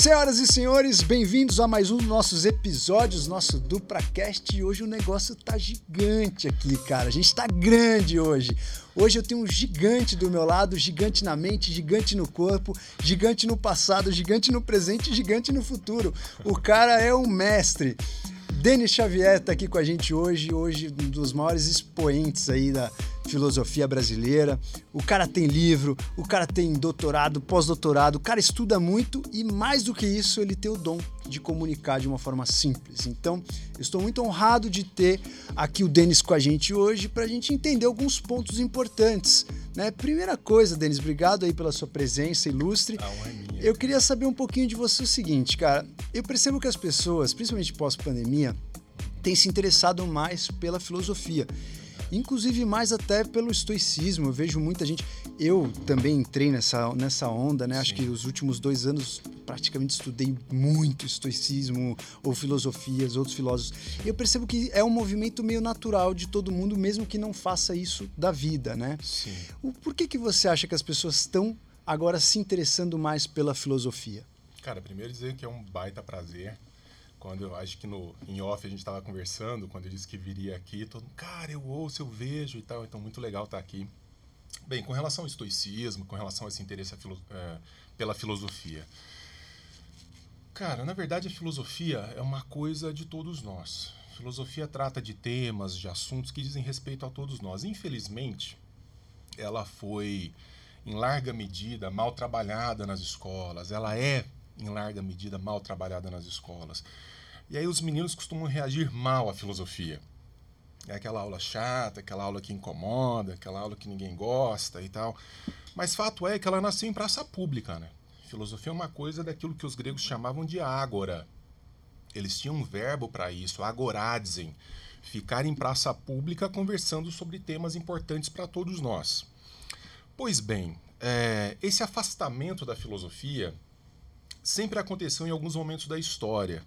Senhoras e senhores, bem-vindos a mais um dos nossos episódios, nosso DupraCast. E hoje o negócio tá gigante aqui, cara. A gente tá grande hoje. Hoje eu tenho um gigante do meu lado, gigante na mente, gigante no corpo, gigante no passado, gigante no presente, gigante no futuro. O cara é um mestre. Denis Xavier está aqui com a gente hoje, hoje um dos maiores expoentes aí da filosofia brasileira. O cara tem livro, o cara tem doutorado, pós-doutorado, o cara estuda muito e mais do que isso, ele tem o dom de comunicar de uma forma simples. Então, eu estou muito honrado de ter aqui o Denis com a gente hoje para a gente entender alguns pontos importantes. Né? Primeira coisa, Denis, obrigado aí pela sua presença ilustre. É. Eu queria saber um pouquinho de você o seguinte, cara. Eu percebo que as pessoas, principalmente pós-pandemia, têm se interessado mais pela filosofia inclusive mais até pelo estoicismo. Eu vejo muita gente. Eu também entrei nessa, nessa onda, né? Sim. Acho que os últimos dois anos praticamente estudei muito estoicismo ou filosofias, outros filósofos. E eu percebo que é um movimento meio natural de todo mundo, mesmo que não faça isso da vida, né? Sim. O, por que, que você acha que as pessoas estão agora se interessando mais pela filosofia? Cara, primeiro dizer que é um baita prazer quando eu acho que no em off a gente estava conversando, quando eu disse que viria aqui, todo mundo, cara, eu ouço, eu vejo e tal, então muito legal estar tá aqui. Bem, com relação ao estoicismo, com relação a esse interesse a filo, é, pela filosofia. Cara, na verdade a filosofia é uma coisa de todos nós. A filosofia trata de temas, de assuntos que dizem respeito a todos nós. Infelizmente, ela foi em larga medida mal trabalhada nas escolas, ela é em larga medida mal trabalhada nas escolas. E aí os meninos costumam reagir mal à filosofia. É aquela aula chata, aquela aula que incomoda, aquela aula que ninguém gosta e tal. Mas fato é que ela nasceu em praça pública, né? Filosofia é uma coisa daquilo que os gregos chamavam de ágora. Eles tinham um verbo para isso, agoradzizen, ficar em praça pública conversando sobre temas importantes para todos nós. Pois bem, é, esse afastamento da filosofia sempre aconteceu em alguns momentos da história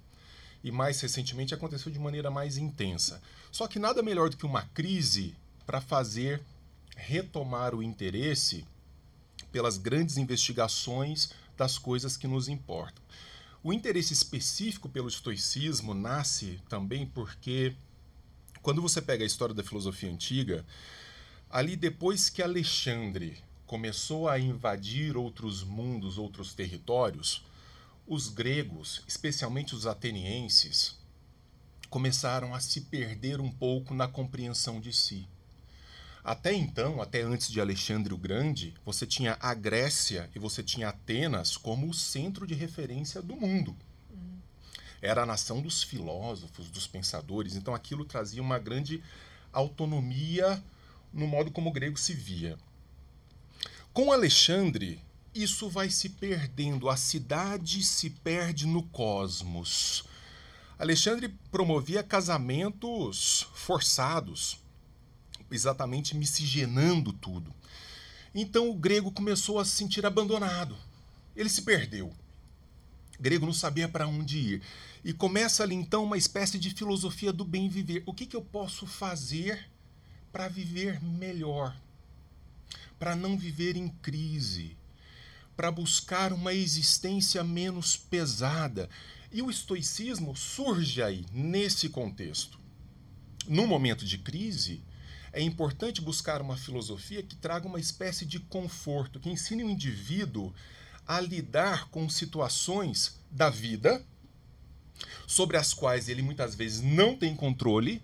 e mais recentemente aconteceu de maneira mais intensa. Só que nada melhor do que uma crise para fazer retomar o interesse pelas grandes investigações das coisas que nos importam. O interesse específico pelo estoicismo nasce também porque quando você pega a história da filosofia antiga, ali depois que Alexandre começou a invadir outros mundos, outros territórios, os gregos, especialmente os atenienses, começaram a se perder um pouco na compreensão de si. Até então, até antes de Alexandre o Grande, você tinha a Grécia e você tinha Atenas como o centro de referência do mundo. Era a nação dos filósofos, dos pensadores, então aquilo trazia uma grande autonomia no modo como o grego se via. Com Alexandre, isso vai se perdendo, a cidade se perde no cosmos. Alexandre promovia casamentos forçados, exatamente miscigenando tudo. Então o grego começou a se sentir abandonado. Ele se perdeu. O grego não sabia para onde ir. E começa ali então uma espécie de filosofia do bem viver. O que, que eu posso fazer para viver melhor? Para não viver em crise? Para buscar uma existência menos pesada. E o estoicismo surge aí, nesse contexto. No momento de crise, é importante buscar uma filosofia que traga uma espécie de conforto, que ensine o indivíduo a lidar com situações da vida sobre as quais ele muitas vezes não tem controle,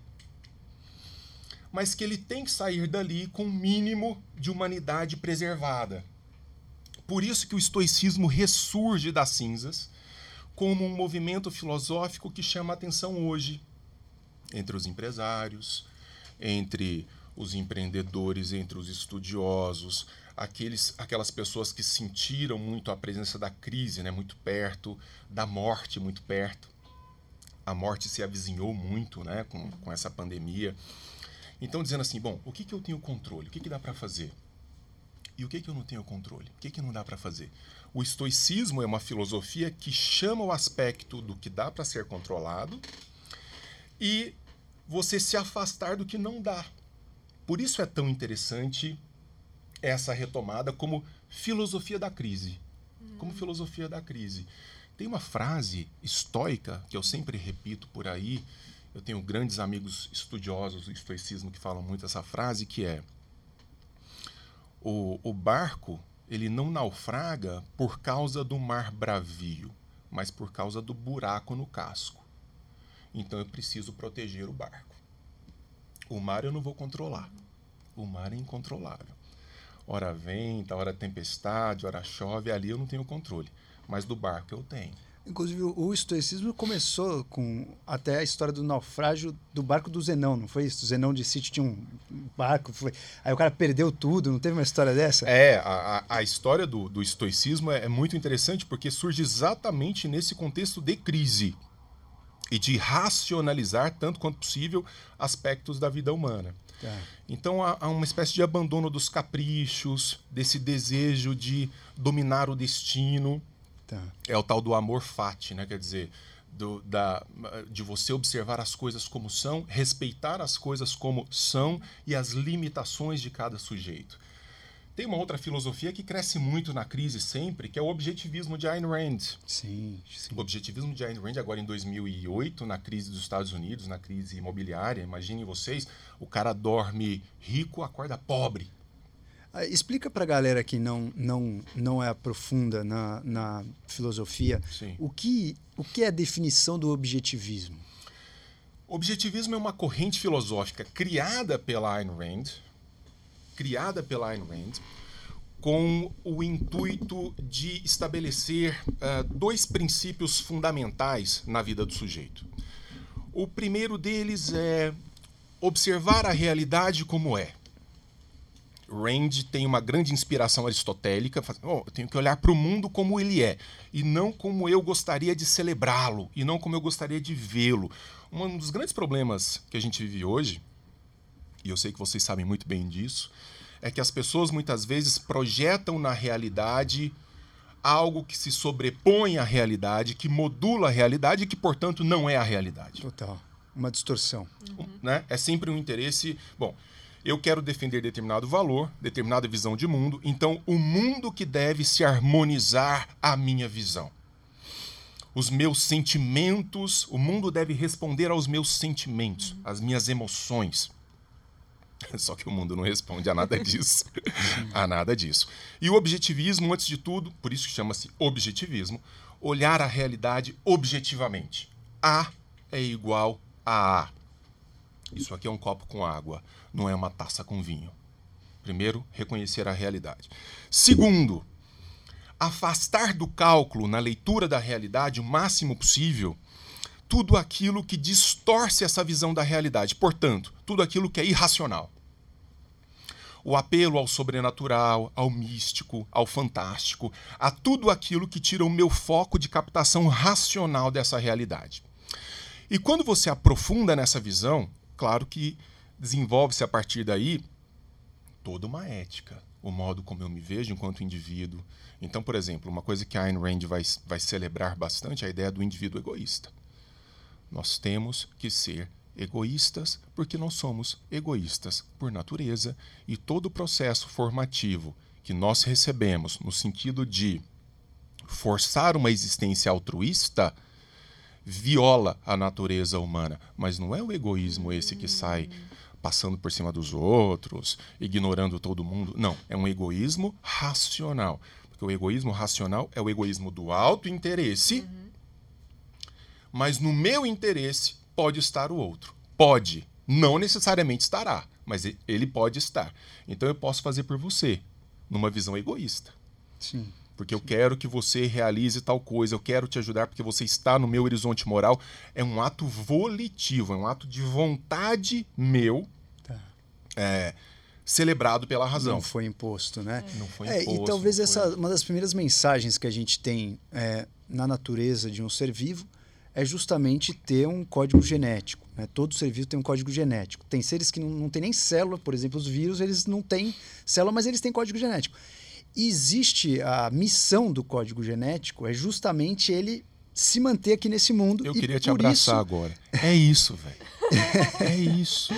mas que ele tem que sair dali com um mínimo de humanidade preservada. Por isso que o estoicismo ressurge das cinzas como um movimento filosófico que chama a atenção hoje entre os empresários, entre os empreendedores, entre os estudiosos, aqueles, aquelas pessoas que sentiram muito a presença da crise, né, muito perto, da morte muito perto. A morte se avizinhou muito né, com, com essa pandemia. Então, dizendo assim: bom, o que, que eu tenho controle? O que, que dá para fazer? E o que, que eu não tenho controle? O que, que não dá para fazer? O estoicismo é uma filosofia que chama o aspecto do que dá para ser controlado e você se afastar do que não dá. Por isso é tão interessante essa retomada como filosofia da crise. Como filosofia da crise. Tem uma frase estoica que eu sempre repito por aí. Eu tenho grandes amigos estudiosos do estoicismo que falam muito essa frase, que é o, o barco ele não naufraga por causa do mar bravio, mas por causa do buraco no casco. Então eu preciso proteger o barco. O mar eu não vou controlar. O mar é incontrolável. Hora venta, hora tempestade, hora chove, ali eu não tenho controle. Mas do barco eu tenho. Inclusive, o estoicismo começou com até a história do naufrágio do barco do Zenão, não foi isso? O Zenão de sítio tinha um barco, foi... aí o cara perdeu tudo, não teve uma história dessa? É, a, a história do, do estoicismo é, é muito interessante porque surge exatamente nesse contexto de crise e de racionalizar, tanto quanto possível, aspectos da vida humana. Tá. Então há, há, uma espécie de abandono dos caprichos, desse desejo de dominar o destino. Tá. É o tal do amor fati, né? Quer dizer, do, da, de você observar as coisas como são, respeitar as coisas como são e as limitações de cada sujeito. Tem uma outra filosofia que cresce muito na crise sempre, que é o objetivismo de Ayn Rand. Sim, sim. O objetivismo de Ayn Rand, agora em 2008, na crise dos Estados Unidos, na crise imobiliária, imaginem vocês, o cara dorme rico, acorda pobre. Ah, explica para a galera que não, não, não é aprofunda na, na filosofia o que, o que é a definição do objetivismo. Objetivismo é uma corrente filosófica criada pela Ayn Rand, criada pela Ayn Rand com o intuito de estabelecer uh, dois princípios fundamentais na vida do sujeito. O primeiro deles é observar a realidade como é. Rand tem uma grande inspiração aristotélica. Oh, eu tenho que olhar para o mundo como ele é, e não como eu gostaria de celebrá-lo, e não como eu gostaria de vê-lo. Um dos grandes problemas que a gente vive hoje e eu sei que vocês sabem muito bem disso, é que as pessoas muitas vezes projetam na realidade algo que se sobrepõe à realidade, que modula a realidade e que, portanto, não é a realidade. Total. Uma distorção. Uhum. Né? É sempre um interesse. Bom, eu quero defender determinado valor, determinada visão de mundo, então o mundo que deve se harmonizar à minha visão. Os meus sentimentos, o mundo deve responder aos meus sentimentos, às minhas emoções. Só que o mundo não responde a nada disso. a nada disso. E o objetivismo, antes de tudo, por isso chama-se objetivismo, olhar a realidade objetivamente. A é igual a A. Isso aqui é um copo com água, não é uma taça com vinho. Primeiro, reconhecer a realidade. Segundo, afastar do cálculo, na leitura da realidade, o máximo possível, tudo aquilo que distorce essa visão da realidade. Portanto, tudo aquilo que é irracional. O apelo ao sobrenatural, ao místico, ao fantástico, a tudo aquilo que tira o meu foco de captação racional dessa realidade. E quando você aprofunda nessa visão, claro que desenvolve-se a partir daí toda uma ética, o modo como eu me vejo enquanto indivíduo. Então, por exemplo, uma coisa que Ayn Rand vai, vai celebrar bastante é a ideia do indivíduo egoísta. Nós temos que ser egoístas porque nós somos egoístas por natureza e todo o processo formativo que nós recebemos no sentido de forçar uma existência altruísta viola a natureza humana, mas não é o egoísmo esse que sai passando por cima dos outros, ignorando todo mundo. Não, é um egoísmo racional. Porque o egoísmo racional é o egoísmo do alto interesse. Uhum mas no meu interesse pode estar o outro. Pode. Não necessariamente estará, mas ele pode estar. Então eu posso fazer por você, numa visão egoísta. Sim. Porque eu quero que você realize tal coisa, eu quero te ajudar porque você está no meu horizonte moral. É um ato volitivo, é um ato de vontade meu. Tá. É, celebrado pela razão. Não foi imposto, né? Não foi é, imposto. E talvez essa uma das primeiras mensagens que a gente tem é, na natureza de um ser vivo é justamente ter um código genético. Né? Todo ser vivo tem um código genético. Tem seres que não, não têm nem célula, por exemplo, os vírus, eles não têm célula, mas eles têm código genético. Existe a missão do código genético, é justamente ele se manter aqui nesse mundo. Eu queria te abraçar isso... agora. É isso, velho. é isso.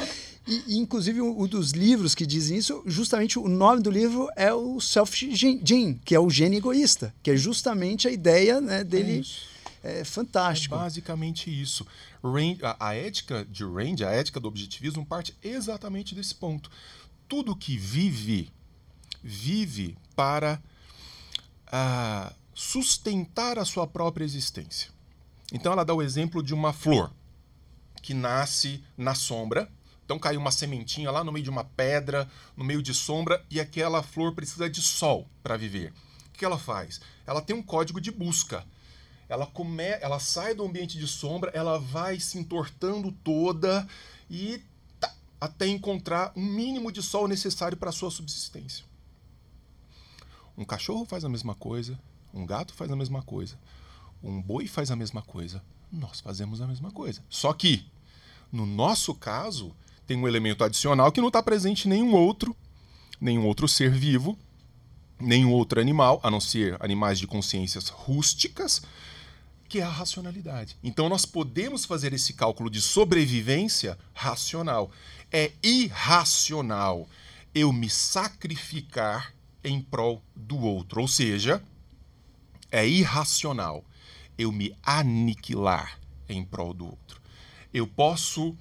E, inclusive, um dos livros que dizem isso, justamente o nome do livro é o Selfish Gene, que é o gene egoísta, que é justamente a ideia né, dele. É, é fantástico. É basicamente isso. A, a ética de Range, a ética do objetivismo, parte exatamente desse ponto. Tudo que vive, vive para uh, sustentar a sua própria existência. Então ela dá o exemplo de uma flor que nasce na sombra. Então caiu uma sementinha lá no meio de uma pedra, no meio de sombra, e aquela flor precisa de sol para viver. O que ela faz? Ela tem um código de busca. Ela, come... ela sai do ambiente de sombra, ela vai se entortando toda e tá, até encontrar um mínimo de sol necessário para sua subsistência. Um cachorro faz a mesma coisa, um gato faz a mesma coisa, um boi faz a mesma coisa, nós fazemos a mesma coisa. Só que, no nosso caso, tem um elemento adicional que não está presente em nenhum outro, nenhum outro ser vivo, nenhum outro animal, a não ser animais de consciências rústicas, que é a racionalidade. Então nós podemos fazer esse cálculo de sobrevivência racional. É irracional eu me sacrificar em prol do outro, ou seja, é irracional eu me aniquilar em prol do outro. Eu posso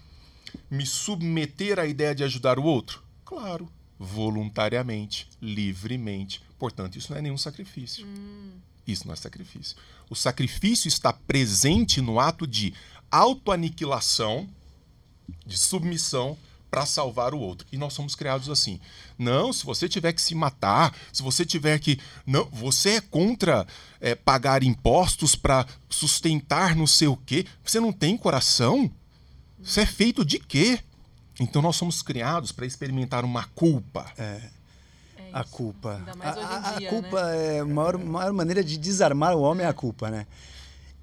me submeter à ideia de ajudar o outro? Claro, voluntariamente, livremente. Portanto, isso não é nenhum sacrifício. Hum. Isso não é sacrifício. O sacrifício está presente no ato de autoaniquilação, de submissão para salvar o outro. E nós somos criados assim. Não, se você tiver que se matar, se você tiver que. Não, você é contra é, pagar impostos para sustentar não sei o quê. Você não tem coração? Você é feito de quê? Então nós somos criados para experimentar uma culpa. É. é a culpa. A, a, a, culpa né? é a maior, maior maneira de desarmar o homem é a culpa, né?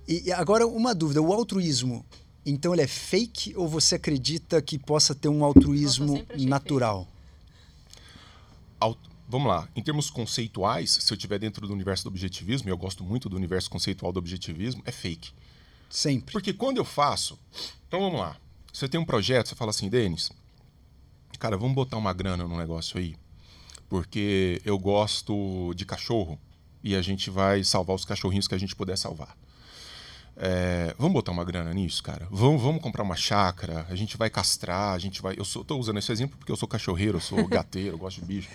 E agora uma dúvida, o altruísmo então ele é fake ou você acredita que possa ter um altruísmo natural? Vamos lá. Em termos conceituais, se eu estiver dentro do universo do objetivismo, e eu gosto muito do universo conceitual do objetivismo, é fake. Sempre. Porque quando eu faço. Então vamos lá. Você tem um projeto, você fala assim, Denis, cara, vamos botar uma grana no negócio aí. Porque eu gosto de cachorro e a gente vai salvar os cachorrinhos que a gente puder salvar. É, vamos botar uma grana nisso, cara? Vamos, vamos comprar uma chácara, a gente vai castrar, a gente vai. Eu sou, tô usando esse exemplo porque eu sou cachorreiro, eu sou gateiro, eu gosto de bicho.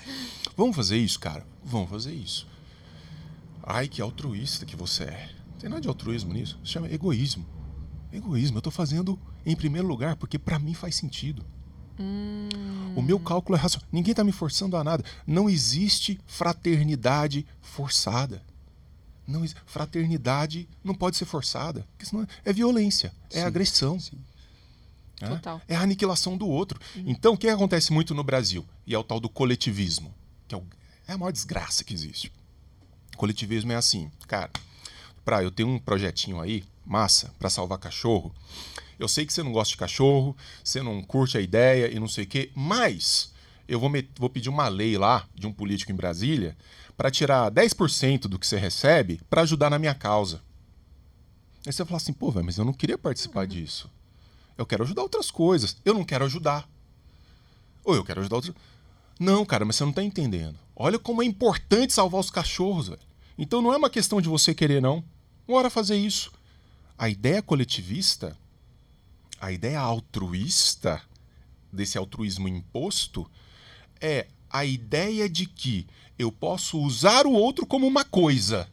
Vamos fazer isso, cara? Vamos fazer isso. Ai, que altruísta que você é. Não tem nada de altruísmo nisso. Se chama egoísmo. Egoísmo. Eu tô fazendo em primeiro lugar porque para mim faz sentido. Hum. O meu cálculo é racional. Ninguém tá me forçando a nada. Não existe fraternidade forçada. Não, fraternidade não pode ser forçada, porque senão é violência, é sim, agressão. Sim. É? é a aniquilação do outro. Uhum. Então, o que acontece muito no Brasil? E é o tal do coletivismo, que é, o, é a maior desgraça que existe. O coletivismo é assim, cara, pra, eu tenho um projetinho aí, massa, para salvar cachorro. Eu sei que você não gosta de cachorro, você não curte a ideia e não sei o quê, mas eu vou, vou pedir uma lei lá de um político em Brasília para tirar 10% do que você recebe para ajudar na minha causa. Aí você fala assim, pô, velho, mas eu não queria participar uhum. disso. Eu quero ajudar outras coisas. Eu não quero ajudar. Ou eu quero ajudar outras. Não, cara, mas você não está entendendo. Olha como é importante salvar os cachorros, velho. Então não é uma questão de você querer, não. Bora fazer isso. A ideia coletivista, a ideia altruísta, desse altruísmo imposto, é a ideia de que eu posso usar o outro como uma coisa,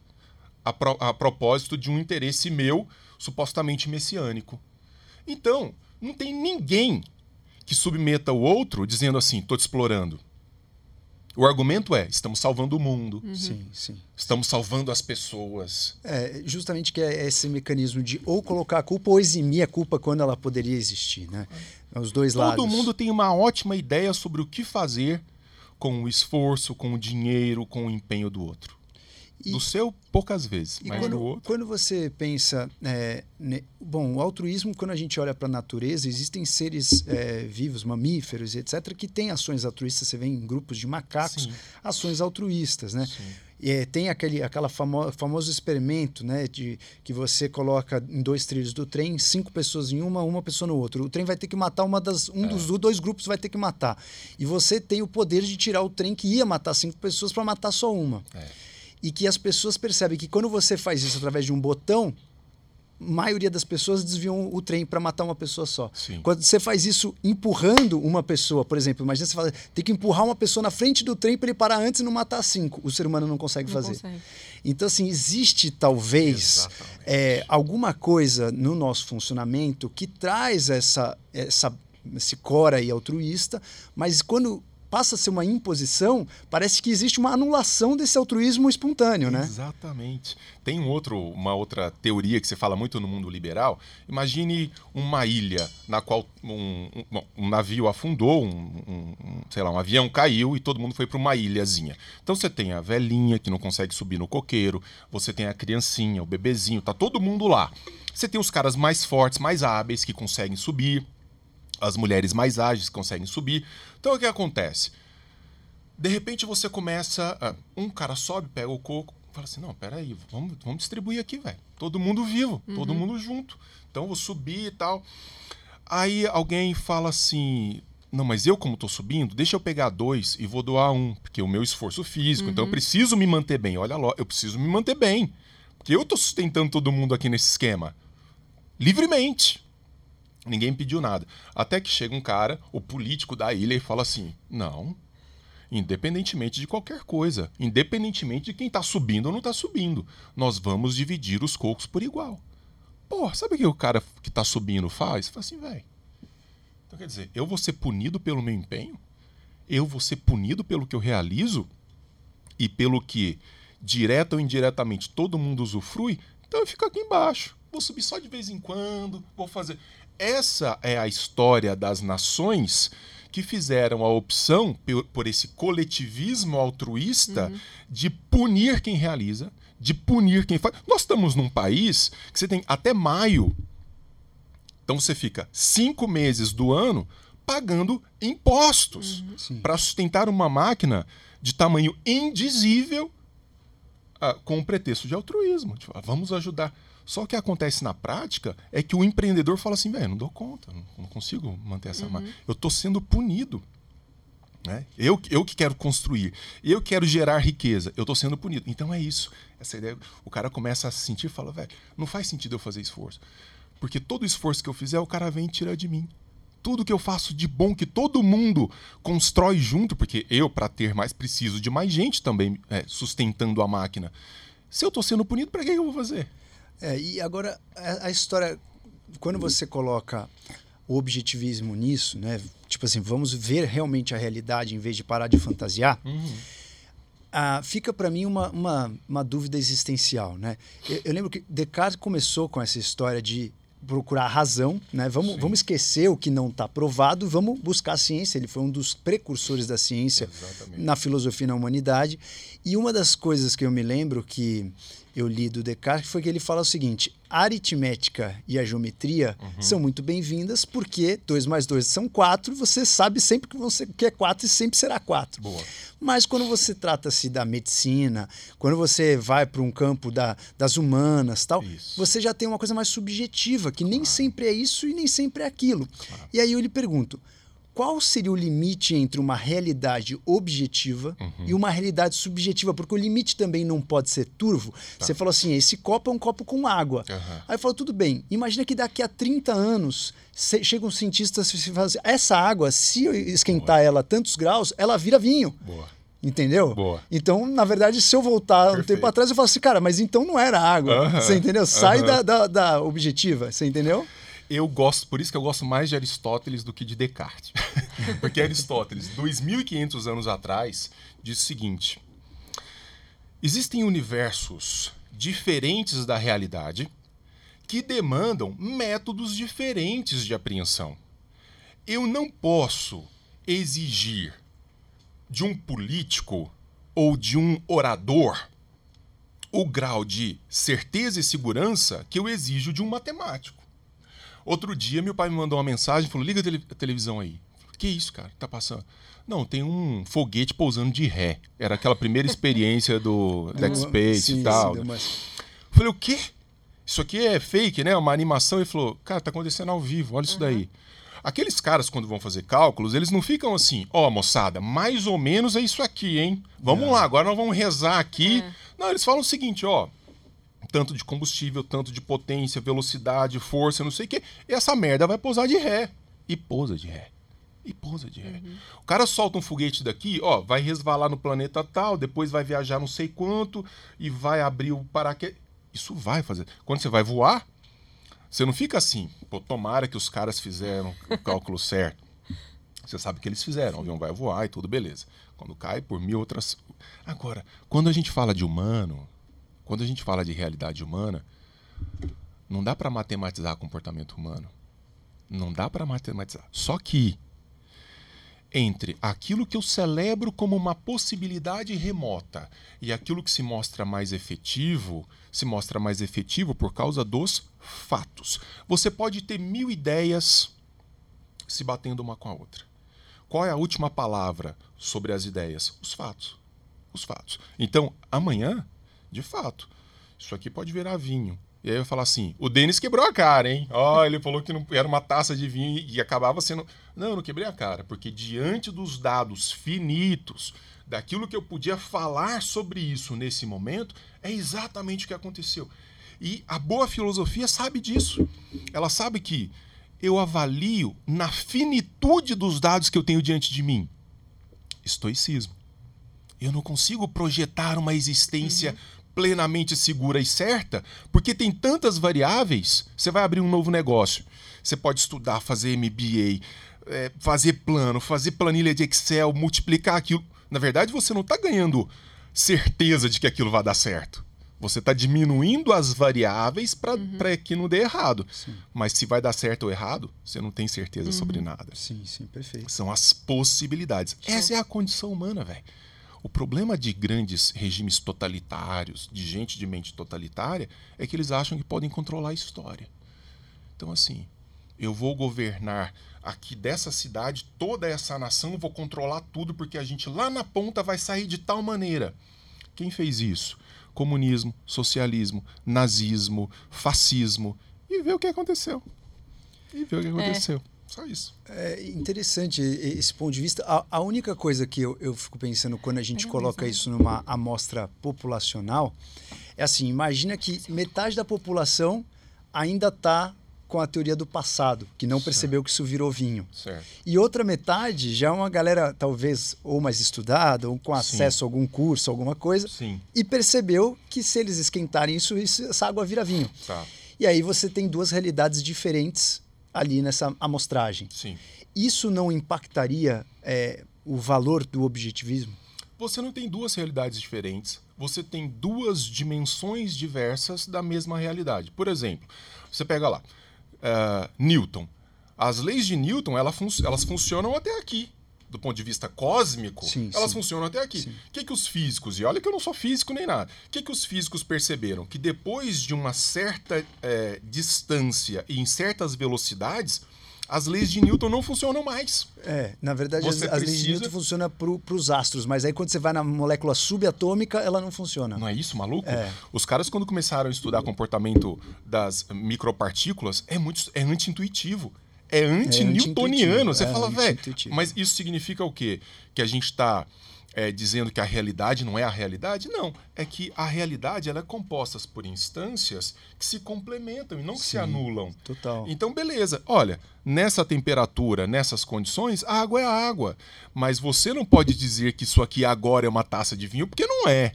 a, pro, a propósito de um interesse meu, supostamente messiânico. Então, não tem ninguém que submeta o outro dizendo assim: estou te explorando. O argumento é: estamos salvando o mundo. Uhum. Sim, sim. Estamos salvando as pessoas. É, justamente que é esse mecanismo de ou colocar a culpa ou eximir a culpa quando ela poderia existir, né? Os dois Todo lados. Todo mundo tem uma ótima ideia sobre o que fazer com o esforço, com o dinheiro, com o empenho do outro. E, do seu, poucas vezes, mas quando, do outro. Quando você pensa. É, né, bom, o altruísmo, quando a gente olha para a natureza, existem seres é, vivos, mamíferos etc., que têm ações altruístas. Você vê em grupos de macacos, Sim. ações altruístas, né? Sim. É, tem aquele aquela famo, famoso experimento, né, de que você coloca em dois trilhos do trem, cinco pessoas em uma, uma pessoa no outro. O trem vai ter que matar uma das um é. dos dois grupos vai ter que matar. E você tem o poder de tirar o trem que ia matar cinco pessoas para matar só uma. É. E que as pessoas percebem que quando você faz isso através de um botão, maioria das pessoas desviam o trem para matar uma pessoa só. Sim. Quando você faz isso empurrando uma pessoa, por exemplo, imagina você fala, tem que empurrar uma pessoa na frente do trem para ele parar antes e não matar cinco. O ser humano não consegue não fazer. Consegue. Então, assim, existe talvez é, alguma coisa no nosso funcionamento que traz essa, essa esse core aí altruísta, mas quando passa a ser uma imposição, parece que existe uma anulação desse altruísmo espontâneo, né? Exatamente. Tem um outro, uma outra teoria que você fala muito no mundo liberal. Imagine uma ilha na qual um, um, um navio afundou, um, um, sei lá, um avião caiu e todo mundo foi para uma ilhazinha. Então você tem a velhinha que não consegue subir no coqueiro, você tem a criancinha, o bebezinho, tá todo mundo lá. Você tem os caras mais fortes, mais hábeis que conseguem subir as mulheres mais ágeis conseguem subir. Então o que acontece? De repente você começa. Um cara sobe, pega o coco, fala assim: não, peraí, vamos, vamos distribuir aqui, velho. Todo mundo vivo, uhum. todo mundo junto. Então vou subir e tal. Aí alguém fala assim: não, mas eu, como estou subindo, deixa eu pegar dois e vou doar um, porque é o meu esforço físico, uhum. então eu uhum. preciso me manter bem. Olha lá, eu preciso me manter bem. Porque eu estou sustentando todo mundo aqui nesse esquema. Livremente. Ninguém pediu nada. Até que chega um cara, o político da ilha, e fala assim: não, independentemente de qualquer coisa, independentemente de quem está subindo ou não está subindo, nós vamos dividir os cocos por igual. Pô, sabe o que o cara que está subindo faz? Fala assim, velho. Então quer dizer, eu vou ser punido pelo meu empenho? Eu vou ser punido pelo que eu realizo? E pelo que, direta ou indiretamente, todo mundo usufrui? Então eu fico aqui embaixo. Vou subir só de vez em quando, vou fazer. Essa é a história das nações que fizeram a opção por esse coletivismo altruísta uhum. de punir quem realiza, de punir quem faz. Nós estamos num país que você tem até maio. Então você fica cinco meses do ano pagando impostos uhum. para sustentar uma máquina de tamanho indizível uh, com o pretexto de altruísmo. Tipo, ah, vamos ajudar. Só que acontece na prática é que o empreendedor fala assim, velho, não dou conta, não, não, consigo manter essa uhum. marca. Eu estou sendo punido. Né? Eu, eu que quero construir, eu quero gerar riqueza, eu estou sendo punido. Então é isso. Essa ideia, o cara começa a se sentir e fala, velho, não faz sentido eu fazer esforço. Porque todo esforço que eu fizer, o cara vem e tira de mim. Tudo que eu faço de bom, que todo mundo constrói junto, porque eu, para ter mais, preciso de mais gente também é, sustentando a máquina. Se eu estou sendo punido, para que eu vou fazer? É, e agora, a, a, história, quando você coloca o objetivismo nisso, né? Tipo assim, vamos ver realmente a realidade em vez de parar de fantasiar. Uhum. Ah, fica para mim uma, uma, uma, dúvida existencial, né? Eu, eu, lembro que Descartes começou com essa história de procurar a razão, né? Vamos, vamos esquecer o que não está provado, vamos buscar a ciência. Ele foi um dos precursores da ciência Exatamente. na filosofia e na humanidade. E uma das coisas que eu me lembro que eu li do Descartes foi que ele fala o seguinte: a aritmética e a geometria uhum. são muito bem-vindas porque 2 mais 2 são 4, você sabe sempre que, você, que é 4 e sempre será 4. Mas quando você trata-se da medicina, quando você vai para um campo da, das humanas tal, isso. você já tem uma coisa mais subjetiva, que claro. nem sempre é isso e nem sempre é aquilo. Claro. E aí eu lhe pergunto qual seria o limite entre uma realidade objetiva uhum. e uma realidade subjetiva? Porque o limite também não pode ser turvo. Tá. Você falou assim: esse copo é um copo com água. Uhum. Aí falou: tudo bem, imagina que daqui a 30 anos chegam cientistas e falam assim, essa água, se eu esquentar Boa. ela a tantos graus, ela vira vinho. Boa. Entendeu? Boa. Então, na verdade, se eu voltar Perfeito. um tempo atrás, eu falo assim, cara, mas então não era água. Uhum. Você entendeu? Sai da, da, da objetiva, você entendeu? Eu gosto, por isso que eu gosto mais de Aristóteles do que de Descartes. Porque Aristóteles, 2500 anos atrás, diz o seguinte: existem universos diferentes da realidade que demandam métodos diferentes de apreensão. Eu não posso exigir de um político ou de um orador o grau de certeza e segurança que eu exijo de um matemático. Outro dia, meu pai me mandou uma mensagem e falou: liga a televisão aí. Que isso, cara? Tá passando? Não, tem um foguete pousando de ré. Era aquela primeira experiência do Deck Space Sim, e tal. sim, uma- Falei, o quê? Isso aqui é fake, né? Uma animação. Ele falou, cara, tá acontecendo ao vivo, olha isso daí. Aqueles caras, quando vão fazer cálculos, eles não ficam assim, ó, moçada, mais ou menos é isso aqui, hein? Vamos lá, agora nós vamos rezar aqui. Não, eles falam o seguinte, ó. Tanto de combustível, tanto de potência, velocidade, força, não sei o quê. E essa merda vai pousar de ré. E pousa de ré. E pousa de ré. O cara solta um foguete daqui, ó, vai resvalar no planeta tal, depois vai viajar não sei quanto e vai abrir o paraquedas. Isso vai fazer. Quando você vai voar, você não fica assim, pô, tomara que os caras fizeram o cálculo certo. Você sabe que eles fizeram, o avião vai voar e tudo, beleza. Quando cai, por mil outras. Agora, quando a gente fala de humano, quando a gente fala de realidade humana, não dá para matematizar comportamento humano. Não dá para matematizar. Só que entre aquilo que eu celebro como uma possibilidade remota e aquilo que se mostra mais efetivo, se mostra mais efetivo por causa dos fatos. Você pode ter mil ideias se batendo uma com a outra. Qual é a última palavra sobre as ideias? Os fatos. Os fatos. Então, amanhã, de fato, isso aqui pode virar vinho. E aí eu falo assim: o Denis quebrou a cara, hein? Ó, ele falou que não era uma taça de vinho e acabava sendo. Não, eu não quebrei a cara, porque diante dos dados finitos, daquilo que eu podia falar sobre isso nesse momento, é exatamente o que aconteceu. E a boa filosofia sabe disso. Ela sabe que eu avalio na finitude dos dados que eu tenho diante de mim. Estoicismo. Eu não consigo projetar uma existência plenamente segura e certa, porque tem tantas variáveis. Você vai abrir um novo negócio. Você pode estudar, fazer MBA, é, fazer plano, fazer planilha de Excel, multiplicar aquilo. Na verdade, você não está ganhando certeza de que aquilo vai dar certo. Você está diminuindo as variáveis para que não dê errado. Mas se vai dar certo ou errado, você não tem certeza sobre nada. Sim, sim, perfeito. São as possibilidades. Essa é a condição humana, velho. O problema de grandes regimes totalitários, de gente de mente totalitária, é que eles acham que podem controlar a história. Então, assim, eu vou governar aqui dessa cidade, toda essa nação, vou controlar tudo, porque a gente lá na ponta vai sair de tal maneira. Quem fez isso? Comunismo, socialismo, nazismo, fascismo. E vê o que aconteceu. E vê o que aconteceu. Só isso. É interessante esse ponto de vista. A, a única coisa que eu, eu fico pensando quando a gente coloca isso numa amostra populacional é assim: imagina que metade da população ainda está com a teoria do passado, que não percebeu que isso virou vinho. Certo. E outra metade já é uma galera, talvez, ou mais estudada, ou com acesso a algum curso, alguma coisa, Sim. e percebeu que se eles esquentarem isso, isso essa água vira vinho. Tá. E aí você tem duas realidades diferentes ali nessa amostragem. Sim. Isso não impactaria é, o valor do objetivismo? Você não tem duas realidades diferentes, você tem duas dimensões diversas da mesma realidade. Por exemplo, você pega lá, uh, Newton. As leis de Newton ela fun elas funcionam até aqui. Do ponto de vista cósmico, Sim, elas sim. funcionam até aqui. O que, que os físicos, e olha que eu não sou físico nem nada, o que, que os físicos perceberam? Que depois de uma certa eh, distância e em certas velocidades, as leis de Newton não funcionam mais. É, na verdade, as, Você as leis de precisa- Newton funcionam para os astros, mas aí quando você vai na molécula subatômica, ela não funciona. Não é isso, maluco? É. Os caras, quando começaram a estudar comportamento das micropartículas, é muito é anti-intuitivo. É anti-newtoniano. anti-intuitivo, Você é fala, velho, mas isso significa o quê? Que a gente está dizendo que a realidade não é a realidade? Não. É que a realidade ela é composta por instâncias que se complementam e não que se Sim, anulam. Total. Então, beleza. Olha, nessa temperatura, nessas condições, a água é água. Mas você não pode dizer que isso aqui agora é uma taça de vinho, porque não é.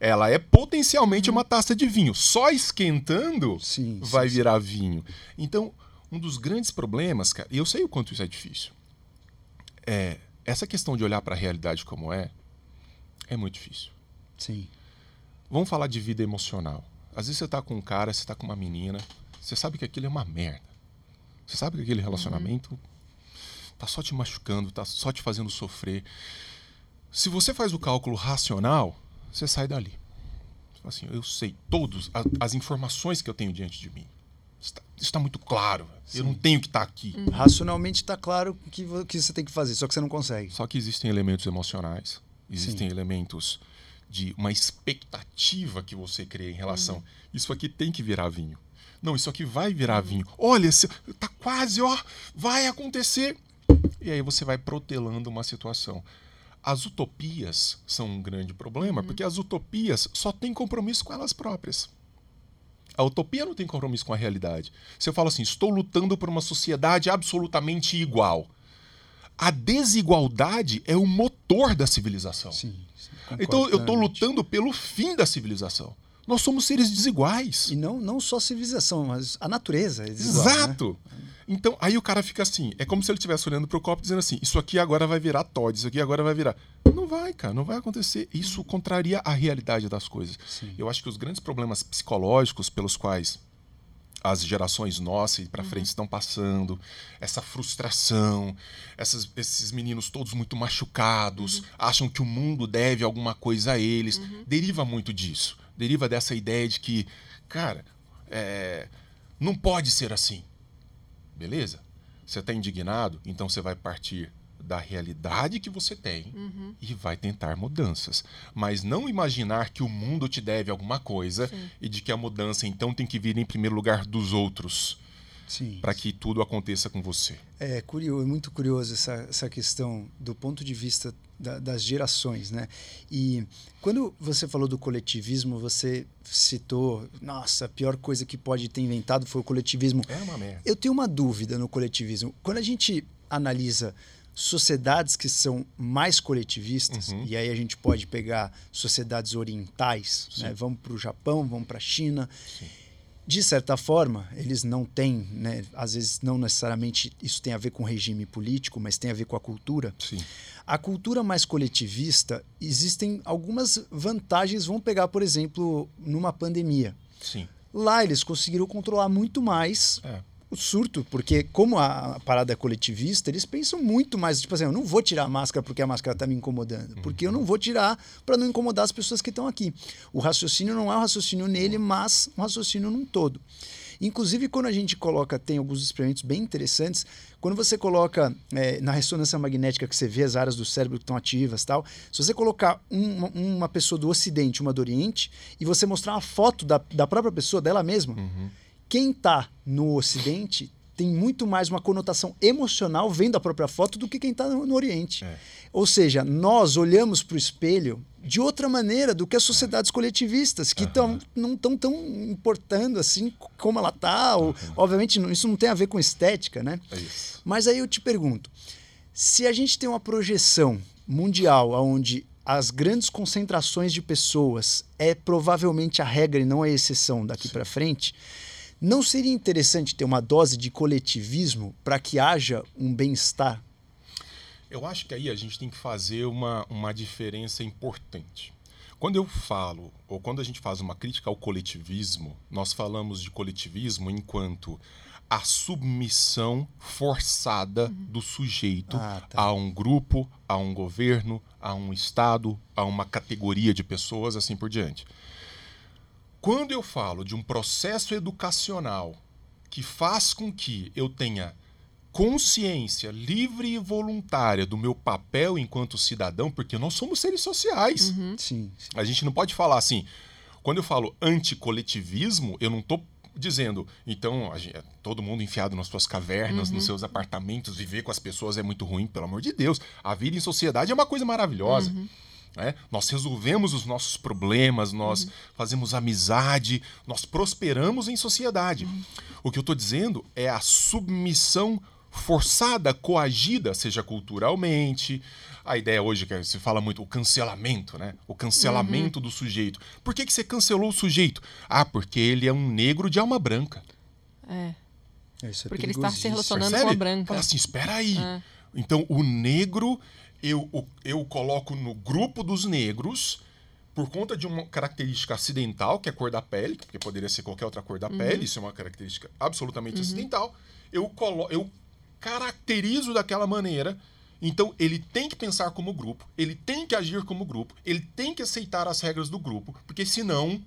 Ela é potencialmente uma taça de vinho. Só esquentando Sim, vai sim, virar vinho. Então, um dos grandes problemas, cara, e eu sei o quanto isso é difícil, é essa questão de olhar para a realidade como é, é muito difícil. Sim. Vamos falar de vida emocional. Às vezes você tá com um cara, você tá com uma menina, você sabe que aquilo é uma merda. Você sabe que aquele relacionamento tá só te machucando, tá só te fazendo sofrer. Se você faz o cálculo racional, você sai dali. Você fala Assim, eu sei todas as informações que eu tenho diante de mim. Isso está muito claro. Sim. Eu não tenho que estar tá aqui. Uhum. Racionalmente está claro o que, que você tem que fazer, só que você não consegue. Só que existem elementos emocionais, existem Sim. elementos de uma expectativa que você cria em relação. Uhum. Isso aqui tem que virar vinho. Não, isso aqui vai virar vinho. Olha, tá quase, ó, vai acontecer. E aí você vai protelando uma situação. As utopias são um grande problema, uhum. porque as utopias só têm compromisso com elas próprias. A utopia não tem compromisso com a realidade. Se eu falo assim, estou lutando por uma sociedade absolutamente igual. A desigualdade é o motor da civilização. Sim, sim, então eu estou lutando pelo fim da civilização. Nós somos seres desiguais. E não, não só a civilização, mas a natureza é desigual. Né? Exato. Né? Então, aí o cara fica assim, é como se ele estivesse olhando para o copo dizendo assim, isso aqui agora vai virar Todd, isso aqui agora vai virar. Não vai, cara, não vai acontecer. Isso contraria a realidade das coisas. Sim. Eu acho que os grandes problemas psicológicos pelos quais as gerações nossas para frente uhum. estão passando, essa frustração, essas, esses meninos todos muito machucados, uhum. acham que o mundo deve alguma coisa a eles, uhum. deriva muito disso. Deriva dessa ideia de que, cara, é, não pode ser assim. Beleza? Você está indignado, então você vai partir da realidade que você tem uhum. e vai tentar mudanças. Mas não imaginar que o mundo te deve alguma coisa Sim. e de que a mudança então tem que vir em primeiro lugar dos outros para que tudo aconteça com você. É curioso, é muito curioso essa, essa questão do ponto de vista da, das gerações, né? E quando você falou do coletivismo, você citou, nossa, a pior coisa que pode ter inventado foi o coletivismo. É uma merda. Eu tenho uma dúvida no coletivismo. Quando a gente analisa sociedades que são mais coletivistas, uhum. e aí a gente pode pegar sociedades orientais, né? vamos para o Japão, vamos para a China. Sim de certa forma, eles não têm, né, às vezes não necessariamente isso tem a ver com o regime político, mas tem a ver com a cultura. Sim. A cultura mais coletivista, existem algumas vantagens. Vamos pegar, por exemplo, numa pandemia. Sim. Lá eles conseguiram controlar muito mais é o surto, porque como a, parada é coletivista, eles pensam muito mais, tipo assim, eu não vou tirar a máscara porque a máscara está me incomodando, porque eu não vou tirar para não incomodar as pessoas que estão aqui. O raciocínio não é um raciocínio nele, mas um raciocínio num todo. Inclusive, quando a gente coloca, tem alguns experimentos bem interessantes, quando você coloca é, na ressonância magnética que você vê as áreas do cérebro que estão ativas tal, se você colocar uma, pessoa do Ocidente uma do Oriente e você mostrar uma foto da, da própria pessoa, dela mesma, uhum quem está no Ocidente tem muito mais uma conotação emocional vendo a própria foto do que quem está no, no, Oriente. É. Ou seja, nós olhamos para o espelho de outra maneira do que as sociedades coletivistas, que tão, não estão tão importando assim como ela está. Uhum. Obviamente, isso não tem a ver com estética, né? É Mas aí eu te pergunto, se a gente tem uma projeção mundial onde as grandes concentrações de pessoas é provavelmente a regra e não a exceção daqui para frente, não seria interessante ter uma dose de coletivismo para que haja um bem-estar? Eu acho que aí a gente tem que fazer uma, uma diferença importante. Quando eu falo, ou quando a gente faz uma crítica ao coletivismo, nós falamos de coletivismo enquanto a submissão forçada uhum. do sujeito ah, tá. a um grupo, a um governo, a um Estado, a uma categoria de pessoas, assim por diante. Quando eu falo de um processo educacional que faz com que eu tenha consciência livre e voluntária do meu papel enquanto cidadão, porque nós somos seres sociais. Uhum. Sim, sim, A gente não pode falar assim. Quando eu falo anticoletivismo, eu não estou dizendo, então, gente, todo mundo enfiado nas suas cavernas, uhum. nos seus apartamentos, viver com as pessoas é muito ruim, pelo amor de Deus. A vida em sociedade é uma coisa maravilhosa. Uhum. Né? Nós resolvemos os nossos problemas, nós uhum. fazemos amizade, nós prosperamos em sociedade. Uhum. O que eu estou dizendo é a submissão forçada, coagida, seja culturalmente. A ideia hoje que se fala muito, o cancelamento, né? O cancelamento uhum. do sujeito. Por que, que você cancelou o sujeito? Ah, porque ele é um negro de alma branca. É. Isso é porque ele está se relacionando Percebe? com a branca. Fala assim, espera aí. É. Então, o negro eu, eu coloco no grupo dos negros por conta de uma característica acidental, que é a cor da pele, porque poderia ser qualquer outra cor da uhum. pele, isso é uma característica absolutamente uhum. acidental. Eu, colo eu caracterizo daquela maneira. Então, ele tem que pensar como grupo, ele tem que agir como grupo, ele tem que aceitar as regras do grupo, porque senão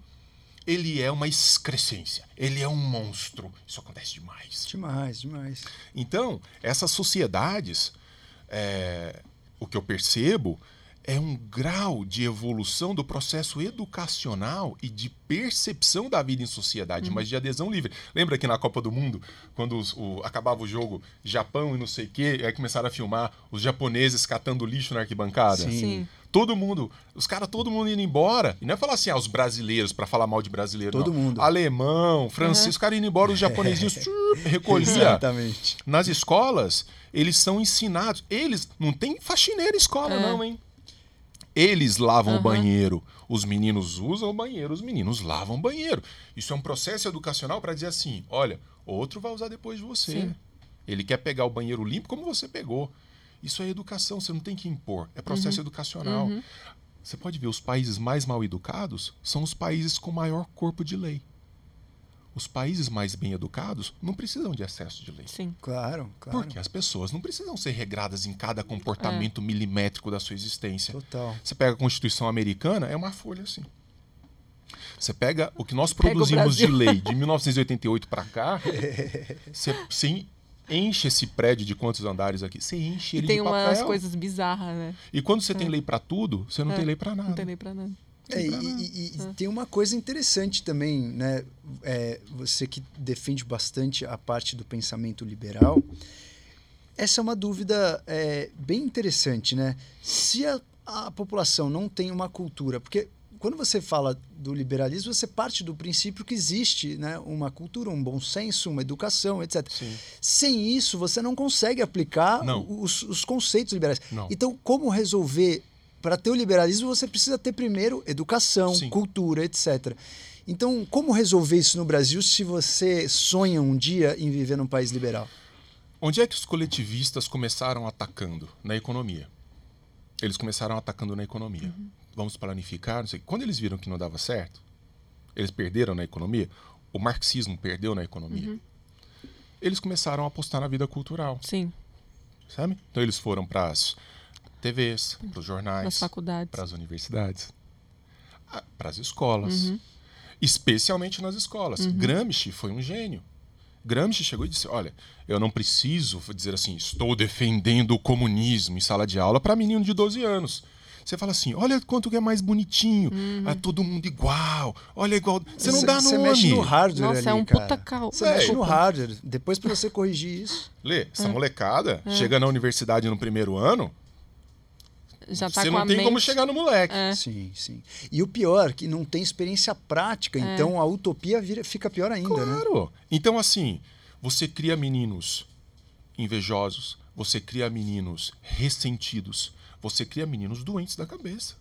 ele é uma excrescência, ele é um monstro. Isso acontece demais. Demais, demais. Então, essas sociedades, é, o que eu percebo é um grau de evolução do processo educacional e de percepção da vida em sociedade, uhum. mas de adesão livre. Lembra que na Copa do Mundo, quando os, o, acabava o jogo Japão e não sei o quê, aí começaram a filmar os japoneses catando lixo na arquibancada? Sim. Sim. Todo mundo, os caras, todo mundo indo embora. E não é falar assim, ah, os brasileiros, para falar mal de brasileiro. Todo não. mundo. Alemão, francês, uhum. os caras indo embora, os japonesinhos recolhia. Exatamente. Nas escolas, eles são ensinados. Eles, não tem faxineira escola, é. não, hein? Eles lavam uhum. o banheiro. Os meninos usam o banheiro, os meninos lavam o banheiro. Isso é um processo educacional para dizer assim: olha, outro vai usar depois de você. Sim. Ele quer pegar o banheiro limpo como você pegou. Isso é educação, você não tem que impor. É processo uhum. educacional. Uhum. Você pode ver, os países mais mal educados são os países com maior corpo de lei. Os países mais bem educados não precisam de excesso de lei. Sim. Claro, claro. Porque as pessoas não precisam ser regradas em cada comportamento é. milimétrico da sua existência. Total. Você pega a Constituição Americana, é uma folha assim. Você pega o que nós produzimos de lei de 1988 para cá, você, você enche esse prédio de quantos andares aqui? Você enche ele e tem de papel. umas coisas bizarras, né? E quando você é. tem lei para tudo, você não é. tem lei para nada. Não tem lei para nada. É, e, e, e tem uma coisa interessante também, né? É, você que defende bastante a parte do pensamento liberal, essa é uma dúvida é, bem interessante, né? Se a, a população não tem uma cultura, porque quando você fala do liberalismo, você parte do princípio que existe né, uma cultura, um bom senso, uma educação, etc. Sim. Sem isso, você não consegue aplicar não. Os, os, conceitos liberais. Não. Então, como resolver para ter o liberalismo, você precisa ter primeiro educação, Sim. cultura, etc. Então, como resolver isso no Brasil se você sonha um dia em viver num país liberal? Onde é que os coletivistas começaram atacando? Na economia. Eles começaram atacando na economia. Uhum. Vamos planificar, não sei. Quando eles viram que não dava certo, eles perderam na economia. O marxismo perdeu na economia. Uhum. Eles começaram a apostar na vida cultural. Sim. Sabe? Então eles foram para as TVs, para os jornais, para as universidades, para as escolas, uhum. especialmente nas escolas. Uhum. Gramsci foi um gênio. Gramsci chegou e disse: Olha, eu não preciso dizer assim, estou defendendo o comunismo em sala de aula para menino de 12 anos. Você fala assim, olha quanto que é mais bonitinho, uhum. é todo mundo igual, olha igual. Você não dá nome. Você mexe no hardware Nossa, ali, é um cara. puta cal. Você é, mexe no hardware. Depois para você corrigir isso. Lê, essa é. molecada é. chega na universidade no primeiro ano, já tá você com não tem mente... como chegar no moleque. É. Sim, sim. E o pior, que não tem experiência prática, é. então a utopia vira, fica pior ainda, claro. né? Claro. Então, assim, você cria meninos invejosos, você cria meninos ressentidos, você cria meninos doentes da cabeça.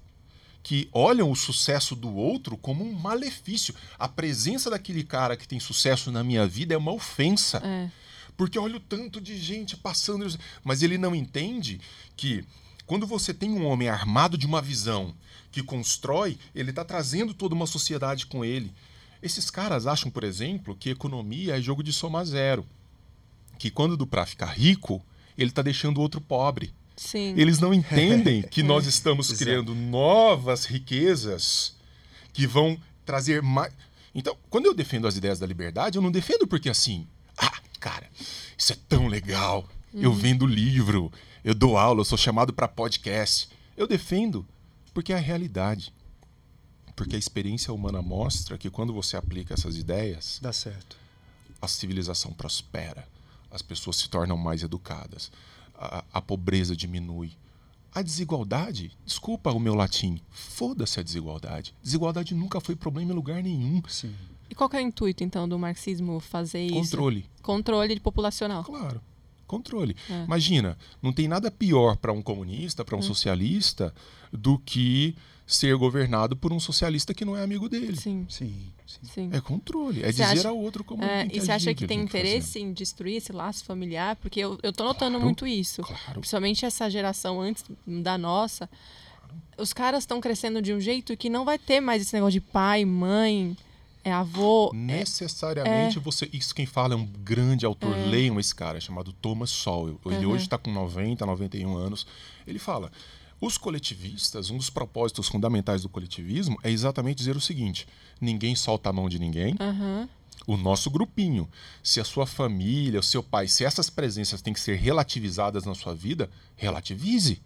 Que olham o sucesso do outro como um malefício. A presença daquele cara que tem sucesso na minha vida é uma ofensa. É. Porque olha o tanto de gente passando. Mas ele não entende que quando você tem um homem armado de uma visão que constrói, ele está trazendo toda uma sociedade com ele. Esses caras acham, por exemplo, que economia é jogo de soma zero. Que quando o Duprá fica rico, ele está deixando o outro pobre. Sim. Eles não entendem que nós estamos criando novas riquezas que vão trazer mais. Então, quando eu defendo as ideias da liberdade, eu não defendo porque assim, ah, cara, isso é tão legal. Uhum. Eu vendo livro, eu dou aula, eu sou chamado para podcast. Eu defendo porque é a realidade. Porque a experiência humana mostra que quando você aplica essas ideias, dá certo. A civilização prospera, as pessoas se tornam mais educadas, a, a pobreza diminui. A desigualdade, desculpa o meu latim, foda-se a desigualdade. Desigualdade nunca foi problema em lugar nenhum. Sim. E qual é o intuito, então, do marxismo fazer Controle. isso? Controle. Controle populacional. Claro controle. É. Imagina, não tem nada pior para um comunista, para um é. socialista, do que ser governado por um socialista que não é amigo dele. Sim. Sim, sim. É controle, é você dizer acha, ao outro como é, E você acha que tem que interesse em destruir esse laço familiar? Porque eu, eu tô notando claro, muito isso. Claro. Principalmente essa geração antes da nossa. Os caras estão crescendo de um jeito que não vai ter mais esse negócio de pai, mãe, é avô. É Necessariamente é... você. Isso quem fala é um grande autor. É... Leiam esse cara, chamado Thomas Sowell. Ele uhum. hoje está com 90, 91 anos. Ele fala: Os coletivistas, um dos propósitos fundamentais do coletivismo é exatamente dizer o seguinte: ninguém solta a mão de ninguém. Aham. O nosso grupinho, se a sua família, o seu pai, se essas presenças têm que ser relativizadas na sua vida, relativize.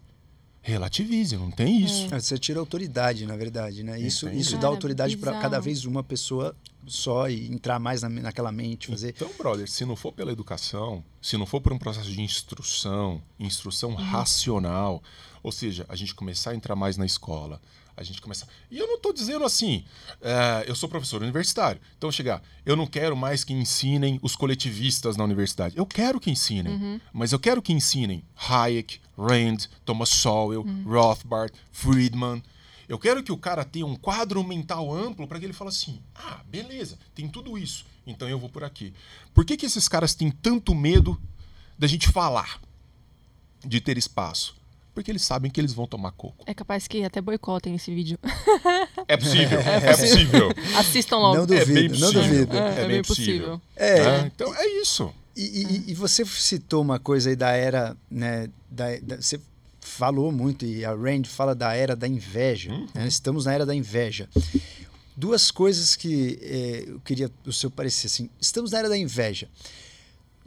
Relativize, não tem isso. É, Você tira autoridade, na verdade, né? Isso, Entendi. isso dá Cara, autoridade para cada vez uma pessoa só e entrar mais na, naquela mente, fazer. Então, brother, se não for pela educação, se não for por um processo de instrução, instrução racional, ou seja, a gente começar a entrar mais na escola, a gente começar. E eu não estou dizendo assim, é, eu sou professor universitário, então chegar, eu não quero mais que ensinem os coletivistas na universidade. Eu quero que ensinem, mas eu quero que ensinem Hayek, Rand, Thomas Sowell, Rothbard, Friedman. Eu quero que o cara tenha um quadro mental amplo para que ele fale assim: ah, beleza, tem tudo isso, então eu vou por aqui. Por que, que esses caras têm tanto medo da gente falar, de ter espaço? Porque eles sabem que eles vão tomar coco. É capaz que até boicotem esse vídeo. É possível, é possível. Assistam logo. Não É duvido, não possível. duvido. É, é bem bem possível. possível. É. Tá? Então é isso. E, e- e você citou uma coisa aí da era, né? Da, da- você falou muito, e a Rand fala da era da inveja. né? Estamos na era da inveja. Duas coisas que eh, eu queria o seu parecer assim. Estamos na era da inveja.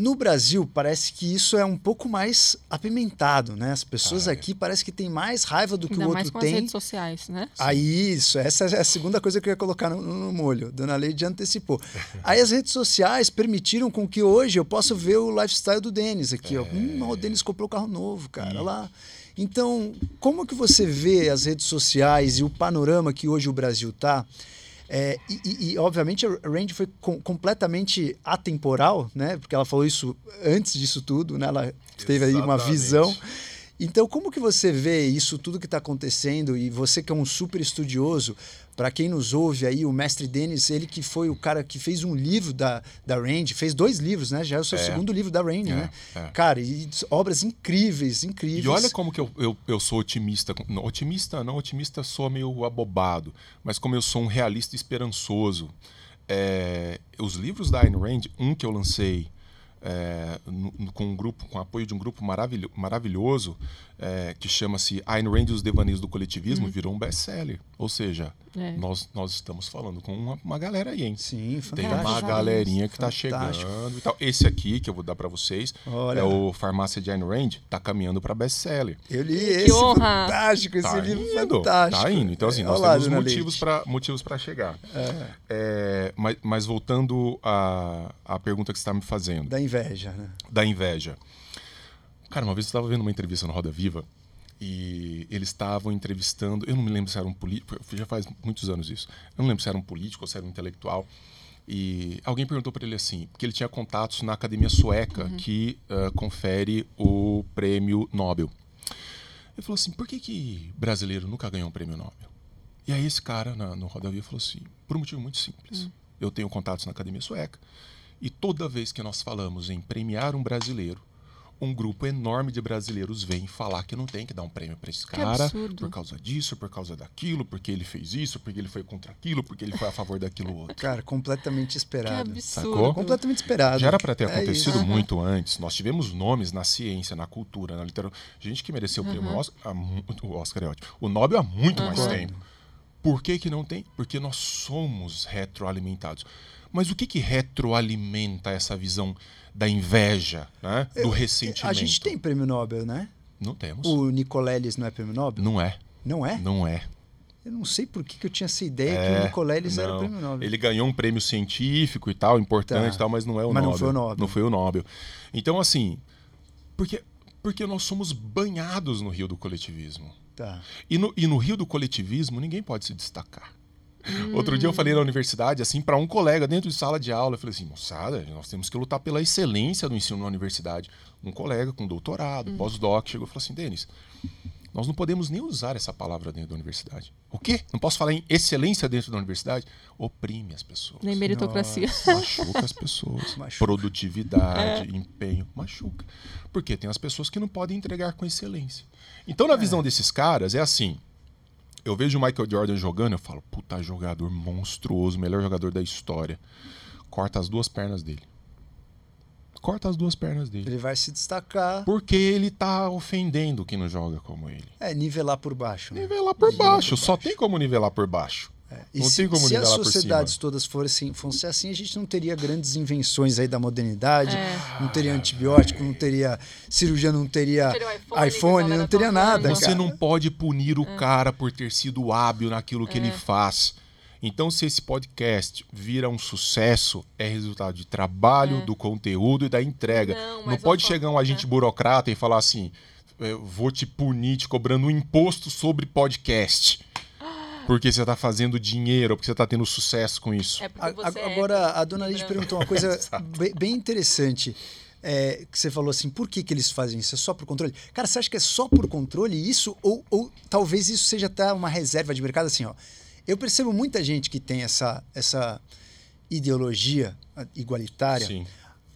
No Brasil, parece que isso é um pouco mais apimentado, né? As pessoas Ah, é. aqui parece que têm mais raiva do que Ainda o mais outro com as tem. redes sociais, né? Aí, isso, essa é a segunda coisa que eu ia colocar no, no molho. Dona Leide antecipou. Aí as redes sociais permitiram com que hoje eu possa ver o lifestyle do Denis aqui. Ó. Hum, ó, o Denis comprou um carro novo, cara. Olha lá. Então, como que você vê as redes sociais e o panorama que hoje o Brasil tá? É, e, e- obviamente a Randy foi com- completamente atemporal, né? Porque ela falou isso antes disso tudo, né? Ela teve aí uma Exatamente. visão. Então, como que você vê isso tudo que está acontecendo e você que é um super estudioso, para quem nos ouve aí, o mestre Denis, ele que foi o cara que fez um livro da, da Randy, fez dois livros, né? Já é o seu É. segundo livro da Randy, É, né? é. Cara, e obras incríveis, incríveis. E olha como que eu, eu, eu sou otimista. não, Otimista não, otimista sou meio abobado, mas como eu sou um realista esperançoso. É, os livros da Ayn Rand, um que eu lancei é, no- no- com um grupo, com apoio de um grupo maravilho- maravilhoso, é, que chama-se Ayn Rand e os Devaneios do Coletivismo, virou um best-seller. Ou seja, É. nós, nós estamos falando com uma, uma galera aí, hein? Sim, Tem fantástico. uma Graças a galerinha que tá Fantástico. chegando e tal. Esse aqui que eu vou dar para vocês Olha. é o Farmácia de Ayn Rand, tá caminhando para best-seller. Eu li Que esse honra! fantástico, esse Tá livro indo, fantástico. tá indo. Então, assim, nós Olha lá, temos motivos para motivos para chegar. É, mas, mas voltando à, à pergunta que você está me fazendo, Da inveja, né? da inveja. Cara, uma vez eu estava vendo uma entrevista no Roda Viva e eles estavam entrevistando. Eu não me lembro se era um político, já faz muitos anos isso. Eu não lembro se era um político ou se era um intelectual. E alguém perguntou para ele assim, porque ele tinha contatos na academia sueca que ah, confere o prêmio Nobel. Ele falou assim: por que, que brasileiro nunca ganhou um prêmio Nobel? E aí esse cara na, no Roda Viva falou assim: por um motivo muito simples. Eu tenho contatos na academia sueca e toda vez que nós falamos em premiar um brasileiro, um grupo enorme de brasileiros vem falar que não tem que dar um prêmio para esse Que cara absurdo. por causa disso, por causa daquilo, porque ele fez isso, porque ele foi contra aquilo, porque ele foi a favor daquilo outro. Cara, completamente Que esperado. absurdo. Sacou? Completamente esperado. Já era para ter É acontecido isso. muito antes. Nós tivemos nomes na ciência, na cultura, na literatura. Gente que mereceu o prêmio Oscar, o Oscar é ótimo. O Nobel há muito mais Concordo. tempo. Por que, que não tem? Porque nós somos retroalimentados. Mas o que, que retroalimenta essa visão da inveja, né? do ressentimento? A gente tem prêmio Nobel, né? Não temos. O Nicoleles não é prêmio Nobel? Não é. Não é? Não é. Eu não sei por que, que eu tinha essa ideia que É, o Nicoleles era não. prêmio Nobel. Ele ganhou um prêmio científico e tal, importante Tá. e tal, mas não é o Mas não Nobel. foi o Nobel. Não foi o Nobel. Então, assim, porque, porque nós somos banhados no rio do coletivismo. Tá. E no, e no rio do coletivismo, ninguém pode se destacar. Outro dia eu falei na universidade, assim, para um colega dentro de sala de aula, eu falei assim, moçada, nós temos que lutar pela excelência do ensino na universidade. Um colega com doutorado, pós-doc, chegou e falou assim, Denis, nós não podemos nem usar essa palavra dentro da universidade. O quê? Não posso falar em excelência dentro da universidade? Oprime as pessoas. Nem meritocracia. Machuca as pessoas. Machuca. Produtividade, empenho, machuca. Porque tem as pessoas que não podem entregar com excelência. Então, na visão desses caras, é assim. Eu vejo o Michael Jordan jogando, eu falo, puta jogador monstruoso, melhor jogador da história. Corta as duas pernas dele. corta as duas pernas dele. Ele vai se destacar. Porque ele tá ofendendo quem não joga como ele. É, nivelar por baixo. Né? Nivelar por Nivelar baixo. por Só baixo. tem como nivelar por baixo. É. E Não se, tem como se as sociedades todas fossem, fossem assim, a gente não teria grandes invenções aí da modernidade, É. não teria antibiótico, não teria cirurgia, não teria Não teria iPhone, iPhone, não teria nada. Você não pode punir o cara por ter sido hábil naquilo que ele faz. Então, se esse podcast vira um sucesso, é resultado de trabalho, do conteúdo e da entrega. Não, Não, pode chegar um falo- agente burocrata e falar assim: "Eu vou te punir te cobrando um imposto sobre podcast. Porque você está fazendo dinheiro, porque você está tendo sucesso com isso. É A- é Agora, hétero, a dona Lidia perguntou uma coisa bem, bem interessante. é, que você falou assim, por que, que eles fazem isso? É só por controle? Cara, você acha que é só por controle isso? Ou, ou talvez isso seja até uma reserva de mercado? Assim, ó, eu percebo muita gente que tem essa, essa ideologia igualitária. Sim.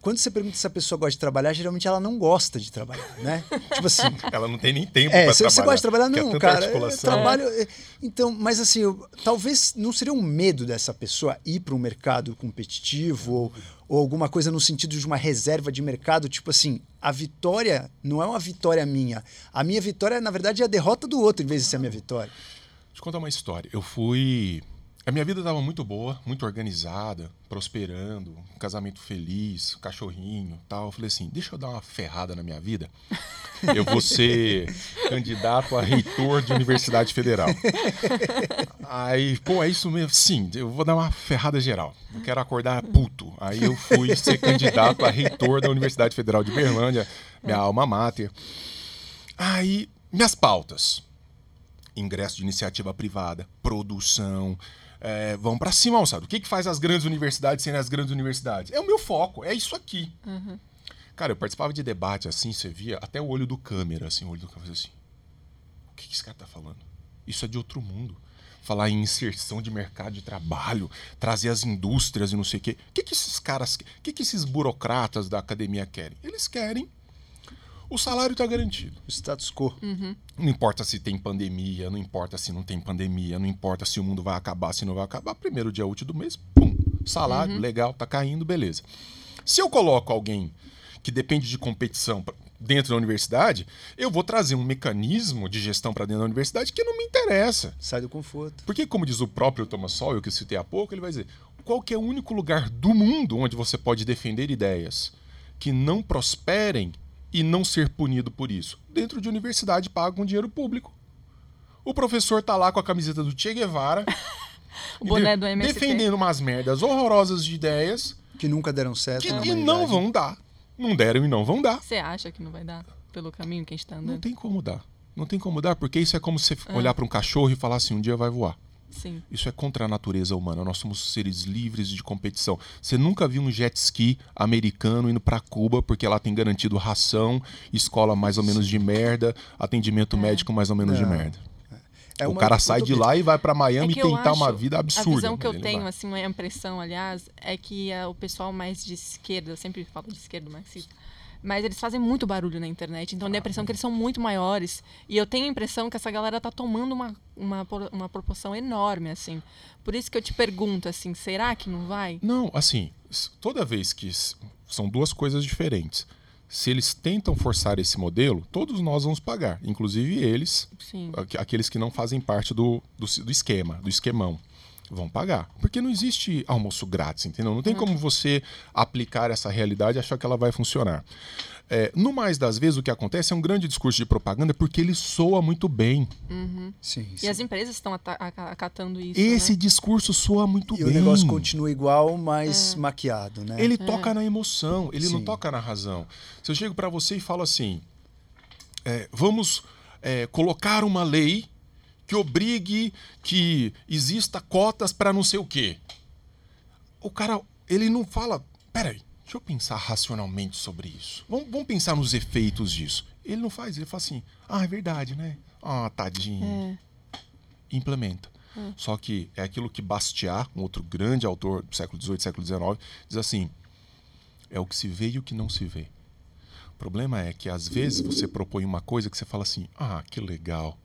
Quando você pergunta se a pessoa gosta de trabalhar, geralmente ela não gosta de trabalhar, né? tipo assim, Ela não tem nem tempo é, para trabalhar. você gosta de trabalhar, é não, cara. é, articulação. trabalho. é, Então, mas assim, eu- talvez não seria um medo dessa pessoa ir para um mercado competitivo ou, ou alguma coisa no sentido de uma reserva de mercado, tipo assim, a vitória não é uma vitória minha. A minha vitória, na verdade, é a derrota do outro, em vez de ser a minha vitória. Deixa eu contar uma história. Eu fui. A minha vida estava muito boa, muito organizada, prosperando, um casamento feliz, cachorrinho tal. Eu falei assim: deixa eu dar uma ferrada na minha vida. Eu vou ser candidato a reitor de Universidade Federal. Aí, pô, é isso mesmo? Sim, eu vou dar uma ferrada geral. Eu quero acordar puto. Aí eu fui ser candidato a reitor da Universidade Federal de Berlândia, minha alma mater. Aí, minhas pautas ingresso de iniciativa privada, produção. É, vamos para cima, moçada. O que, que faz as grandes universidades serem as grandes universidades? É o meu foco, é isso aqui. Cara, eu participava de debate assim, você via até o olho do câmera, assim, o olho do câmera assim. O que, que esse cara tá falando? Isso é de outro mundo. Falar em inserção de mercado de trabalho, trazer as indústrias e não sei o quê. O que, que esses caras, o que, que esses burocratas da academia querem? Eles querem o salário está garantido. O status quo. Não importa se tem pandemia, não importa se não tem pandemia, não importa se o mundo vai acabar, se não vai acabar. Primeiro dia útil do mês, pum, salário, legal, tá caindo, beleza. Se eu coloco alguém que depende de competição dentro da universidade, eu vou trazer um mecanismo de gestão para dentro da universidade que não me interessa. Sai do conforto. Porque, como diz o próprio Thomas Sowell, que eu citei há pouco, ele vai dizer: qual que é o único lugar do mundo onde você pode defender ideias que não prosperem e não ser punido por isso? Dentro de universidade paga com dinheiro público. O professor tá lá com a camiseta do Che Guevara, O boné do MST. defendendo umas merdas horrorosas de ideias Que nunca deram certo. que na e não vão dar. Não deram e não vão dar. Você acha que não vai dar pelo caminho que a gente tá Não andando? tem como dar. Não tem como dar, porque isso é como você olhar para um cachorro e falar assim: um dia vai voar. Sim. Isso é contra a natureza humana. Nós somos seres livres de competição. Você nunca viu um jet ski americano indo para Cuba porque lá tem garantido ração, escola mais ou menos de merda, atendimento médico mais ou menos de Não. merda. É o uma cara sai de lá e vai para Miami É que eu tentar uma vida absurda. A visão que eu não tenho, vai. assim, uma impressão, aliás, é que ah, o pessoal mais de esquerda, eu sempre falo de esquerda, marxista, mas eles fazem muito barulho na internet, então dá a impressão que eles são muito maiores. E eu tenho a impressão que essa galera tá tomando uma, uma, uma proporção enorme, assim. Por isso que eu te pergunto, assim, será que não vai? Não, assim, toda vez que são duas coisas diferentes. Se eles tentam forçar esse modelo, todos nós vamos pagar, inclusive eles, Sim. aqu- aqueles que não fazem parte do, do, do esquema, do esquemão, vão pagar. Porque não existe almoço grátis, entendeu? Não tem como você aplicar essa realidade e achar que ela vai funcionar. É, no mais das vezes, o que acontece é um grande discurso de propaganda porque ele soa muito bem. Sim, sim. E as empresas estão ata- aca- acatando isso, Esse né? discurso soa muito E bem. o negócio continua igual, mas maquiado, né? Ele toca na emoção, ele não Sim. toca na razão. Se eu chego para você e falo assim, é, vamos é, colocar uma lei que obrigue que exista cotas para não sei o quê. O cara, ele não fala, peraí, deixa eu pensar racionalmente sobre isso. Vamos, vamos pensar nos efeitos disso. Ele não faz, ele fala assim, ah, é verdade, né? Ah, tadinho. Implementa. Só que é aquilo que Bastiat, um outro grande autor do século XVIII, século XIX, diz assim: é o que se vê e o que não se vê. O problema é que às vezes você propõe uma coisa que você fala assim: ah, que legal.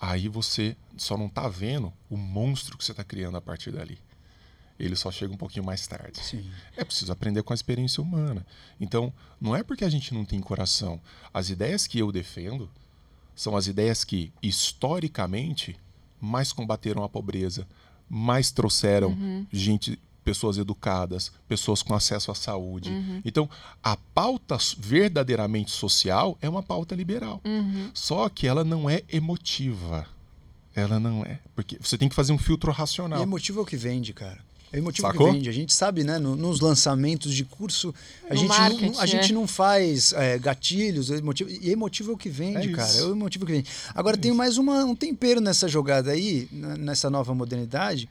Aí você só não está vendo o monstro que você está criando a partir dali. ele só chega um pouquinho mais tarde. Sim. É preciso aprender com a experiência humana. Então, não é porque a gente não tem coração. As ideias que eu defendo são as ideias que, historicamente, mais combateram a pobreza, mais trouxeram gente, pessoas educadas, pessoas com acesso à saúde. Então, a pauta verdadeiramente social é uma pauta liberal. Só que ela não é emotiva. Ela não é. Porque você tem que fazer um filtro E racional. emotivo é o que vende, cara. É emotivo Sacou? que vende. A gente sabe, né? no- nos lançamentos de curso, a, No gente, não, a gente é. não faz é, gatilhos, é emotivo, e emotivo é o que vende, É cara. É o emotivo que vende. Agora, tem mais uma, um tempero nessa jogada aí, nessa nova modernidade,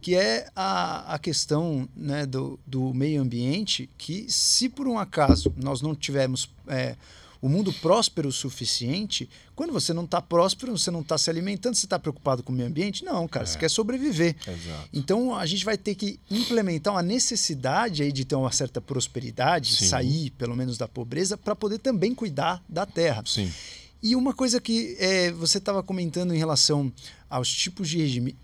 que é a, a questão né, do, do meio ambiente, que se por um acaso nós não tivermos é, o mundo próspero o suficiente, quando você não está próspero, você não está se alimentando, você está preocupado com o meio ambiente? Não, cara, você É. quer sobreviver. Exato. Então a gente vai ter que implementar uma necessidade aí de ter uma certa prosperidade, Sim. sair pelo menos da pobreza, para poder também cuidar da terra. Sim. E uma coisa que é, você estava comentando em relação aos tipos de regime.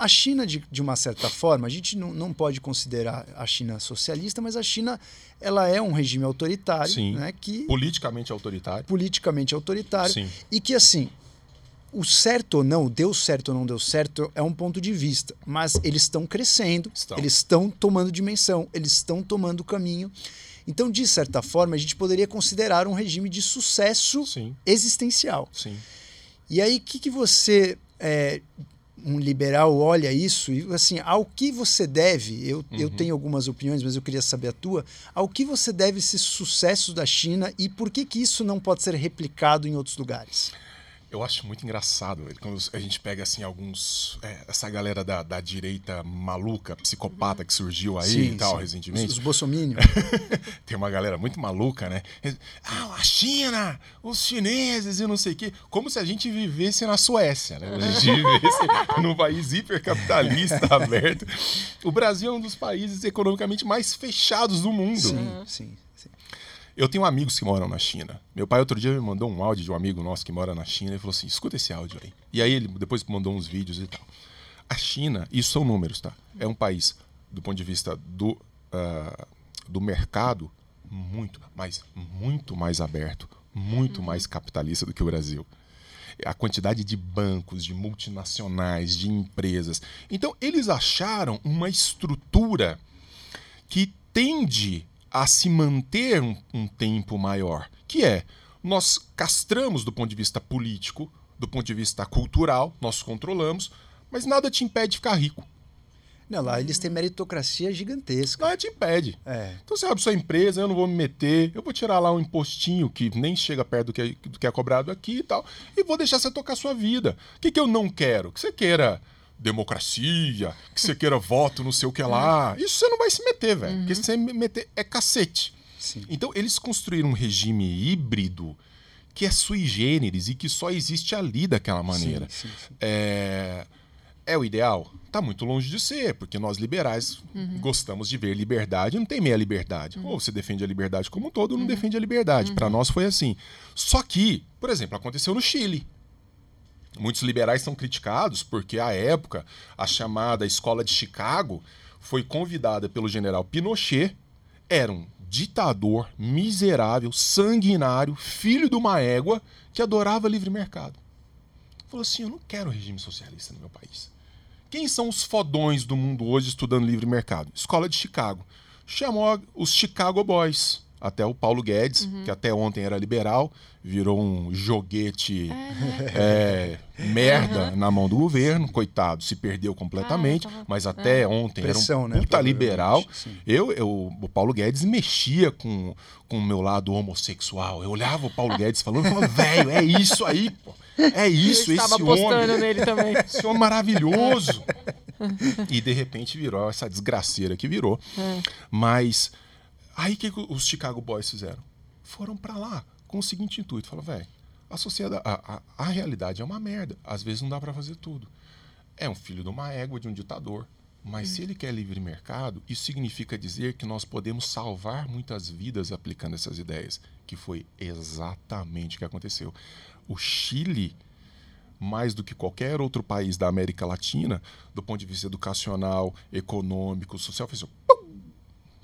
A China, de, de uma certa forma, a gente não, não pode considerar a China socialista, mas a China ela é um regime autoritário, Sim. né, que Politicamente autoritário. politicamente autoritário Sim. e que assim o certo ou não, deu certo ou não deu certo, é um ponto de vista. Mas eles estão crescendo, Estão. eles estão tomando dimensão, eles estão tomando caminho. Então, de certa forma, a gente poderia considerar um regime de sucesso Sim. existencial. Sim. E aí, o que, que você, é, um liberal, olha isso e, assim, ao que você deve, eu, eu Uhum. tenho algumas opiniões, mas eu queria saber a tua, ao que você deve esses sucessos da China e por que, que isso não pode ser replicado em outros lugares? Eu acho muito engraçado, velho, quando a gente pega, assim, alguns... é, essa galera da, da direita maluca, psicopata que surgiu aí e tal, recentemente. Os, os. Tem uma galera muito maluca, né? Ah, a China, os chineses e não sei o quê. Como se a gente vivesse na Suécia, né? A gente vivesse num país hipercapitalista, aberto. O Brasil é um dos países economicamente mais fechados do mundo. sim, sim, sim. Eu tenho amigos que moram na China. Meu pai outro dia me mandou um áudio de um amigo nosso que mora na China e falou assim: escuta esse áudio aí. E aí ele depois mandou uns vídeos e tal. A China, isso são números, tá? É um país, do ponto de vista do, ah, do mercado, muito, mas muito mais aberto, muito mais capitalista do que o Brasil. A quantidade de bancos, de multinacionais, de empresas. Então, eles acharam uma estrutura que tende a se manter um, um tempo maior, que é nós castramos do ponto de vista político, do ponto de vista cultural, nós controlamos, mas nada te impede de ficar rico. Não, lá eles têm meritocracia gigantesca. Nada te impede. É. Então você abre sua empresa, eu não vou me meter, eu vou tirar lá um impostinho que nem chega perto do que, é- do que é cobrado aqui e tal, e vou deixar você tocar sua vida. O que, que eu não quero? Que você queira democracia, que você queira voto, não sei o que lá. Isso você não vai se meter, velho. Porque se você me meter é cacete. Sim. Então eles construíram um regime híbrido que é sui generis e que só existe ali daquela maneira. Sim, sim. É, é o ideal? Tá muito longe de ser, porque nós liberais gostamos de ver liberdade, não tem meia liberdade. Ou você defende a liberdade como um todo, ou não defende a liberdade. Para nós foi assim. Só que, por exemplo, aconteceu no Chile. Muitos liberais são criticados porque, à época, a chamada Escola de Chicago foi convidada pelo general Pinochet, era um ditador miserável, sanguinário, filho de uma égua que adorava livre mercado. Falou assim: eu não quero regime socialista no meu país. Quem são os fodões do mundo hoje estudando livre mercado? Escola de Chicago. Chamou os Chicago Boys. Até o Paulo Guedes, que até ontem era liberal, virou um joguete é, merda na mão do governo, coitado, se perdeu completamente, Ah, tava- mas até ontem Pressão, era um né, puta provavelmente, liberal. Eu, eu, o Paulo Guedes mexia com, com o meu lado homossexual. Eu olhava o Paulo Guedes falando, velho, é isso aí, pô. É isso, Eu esse estava homem. postando nele também. Esse homem maravilhoso. e de repente virou essa desgraceira que virou. Mas aí o que os Chicago Boys fizeram? Foram pra lá com o seguinte intuito: falaram, velho, a sociedade, a, a, a realidade é uma merda. Às vezes não dá pra fazer tudo. É um filho de uma égua, de um ditador. Mas se ele quer livre mercado, isso significa dizer que nós podemos salvar muitas vidas aplicando essas ideias, que foi exatamente o que aconteceu. O Chile mais do que qualquer outro país da América Latina, do ponto de vista educacional, econômico, social, fez pum,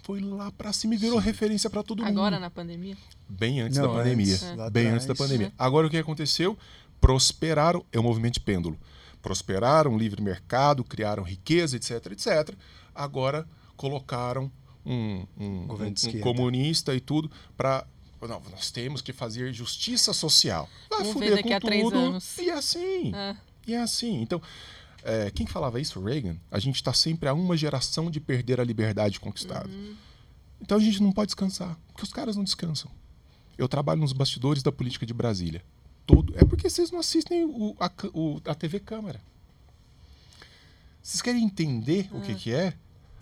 foi lá para cima e virou Sim. referência para todo Agora, mundo. Agora na pandemia? Bem antes Não, da pandemia. Antes, é. Bem antes da pandemia. Agora o que aconteceu? Prosperaram, é o um movimento de pêndulo. Prosperaram, livre mercado, criaram riqueza, etc, etc. Agora colocaram um, um, um, um comunista e tudo para não, nós temos que fazer justiça social. Vai Vamos fuder com tudo. E é assim. É. E é assim. Então, é, quem falava isso? Reagan. A gente está sempre a uma geração de perder a liberdade conquistada. Uhum. Então a gente não pode descansar, porque os caras não descansam. Eu trabalho nos bastidores da política de Brasília. Todo. É porque vocês não assistem o, a, o, a TV Câmara. Vocês querem entender o que, ah. que é?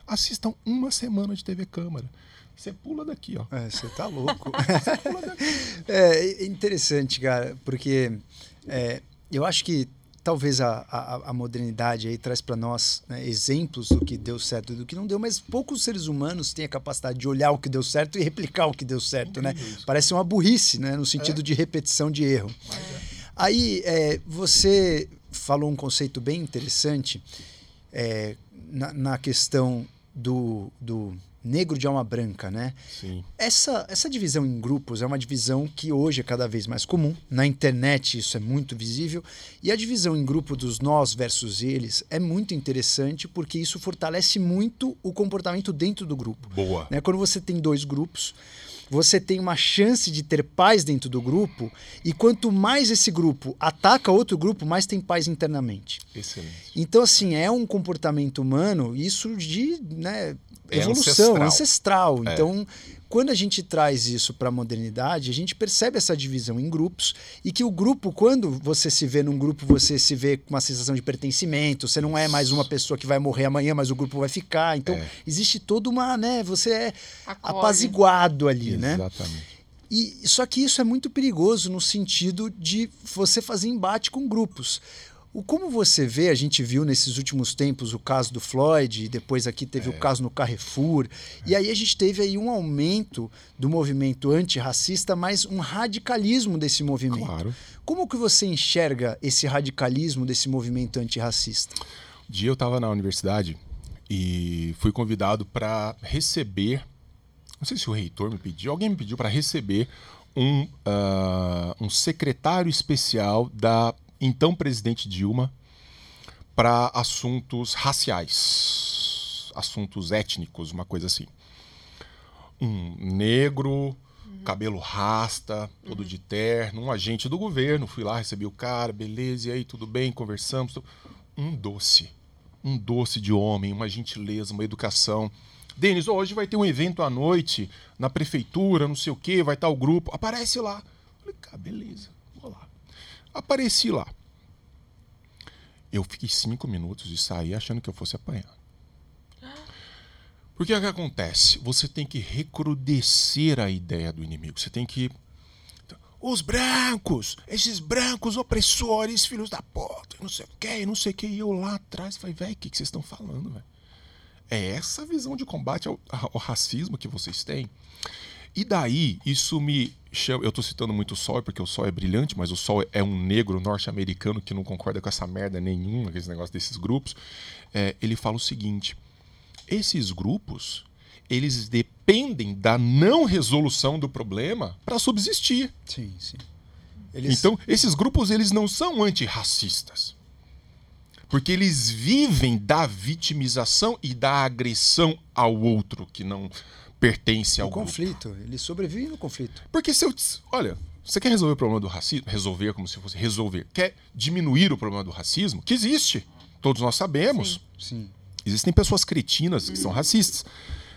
Assistam uma semana de TV Câmara. Você pula daqui, ó. É, você tá louco. você pula daqui. É, é interessante, cara, porque é, eu acho que talvez a, a, a modernidade aí traz para nós né, exemplos do que deu certo e do que não deu, mas poucos seres humanos têm a capacidade de olhar o que deu certo e replicar o que deu certo, né? Parece uma burrice, né? No sentido é. de repetição de erro. É. Aí é, você falou um conceito bem interessante é, na, na questão do, do negro de alma branca, né? Sim. Essa, essa divisão em grupos é uma divisão que hoje é cada vez mais comum. Na internet isso é muito visível. E a divisão em grupo dos nós versus eles é muito interessante porque isso fortalece muito o comportamento dentro do grupo. Boa. Né? Quando você tem dois grupos, você tem uma chance de ter paz dentro do grupo, e quanto mais esse grupo ataca outro grupo, mais tem paz internamente. Excelente. Então, assim, é um comportamento humano, isso de né, é evolução, ancestral. ancestral. É. Então, quando a gente traz isso para a modernidade, a gente percebe essa divisão em grupos e que o grupo, quando você se vê num grupo, você se vê com uma sensação de pertencimento, você não é mais uma pessoa que vai morrer amanhã, mas o grupo vai ficar. Então, é. existe toda uma, né, você é apaziguado ali, Exatamente. né? Exatamente. E só que isso é muito perigoso no sentido de você fazer embate com grupos. O como você vê, a gente viu nesses últimos tempos o caso do Floyd, e depois aqui teve é. o caso no Carrefour, é. e aí a gente teve aí um aumento do movimento antirracista, mas um radicalismo desse movimento. Claro. Como que você enxerga esse radicalismo desse movimento antirracista? Um dia eu estava na universidade e fui convidado para receber, não sei se o reitor me pediu, alguém me pediu para receber um, uh, um secretário especial da então presidente Dilma para assuntos raciais, assuntos étnicos, uma coisa assim. Um negro, uhum. cabelo rasta, todo uhum. de terno, um agente do governo. Fui lá, recebi o cara, beleza, e aí, tudo bem, conversamos. Um doce. Um doce de homem, uma gentileza, uma educação. Denis, hoje vai ter um evento à noite na prefeitura, não sei o quê, vai estar o grupo. Aparece lá. Falei, cara, beleza. Apareci lá. Eu fiquei cinco minutos e saí achando que eu fosse apanhar. Porque o que acontece? Você tem que recrudescer a ideia do inimigo. Você tem que. Os brancos, esses brancos opressores, filhos da porta, não sei o que, não sei o que. E eu lá atrás falei, velho, o que, que vocês estão falando, velho? É essa visão de combate ao, ao racismo que vocês têm? E daí, isso me. Eu estou citando muito o Sol, porque o Sol é brilhante, mas o Sol é um negro norte-americano que não concorda com essa merda nenhuma, aqueles negócios desses grupos. É, ele fala o seguinte: esses grupos eles dependem da não resolução do problema para subsistir. Sim, sim. Eles... Então, esses grupos eles não são antirracistas. Porque eles vivem da vitimização e da agressão ao outro que não pertence ao conflito. Grupo. Ele sobrevive no conflito. Porque se eu. Olha, você quer resolver o problema do racismo? Resolver como se fosse resolver. Quer diminuir o problema do racismo? Que existe. Todos nós sabemos. Sim. Sim. Existem pessoas cretinas que são racistas.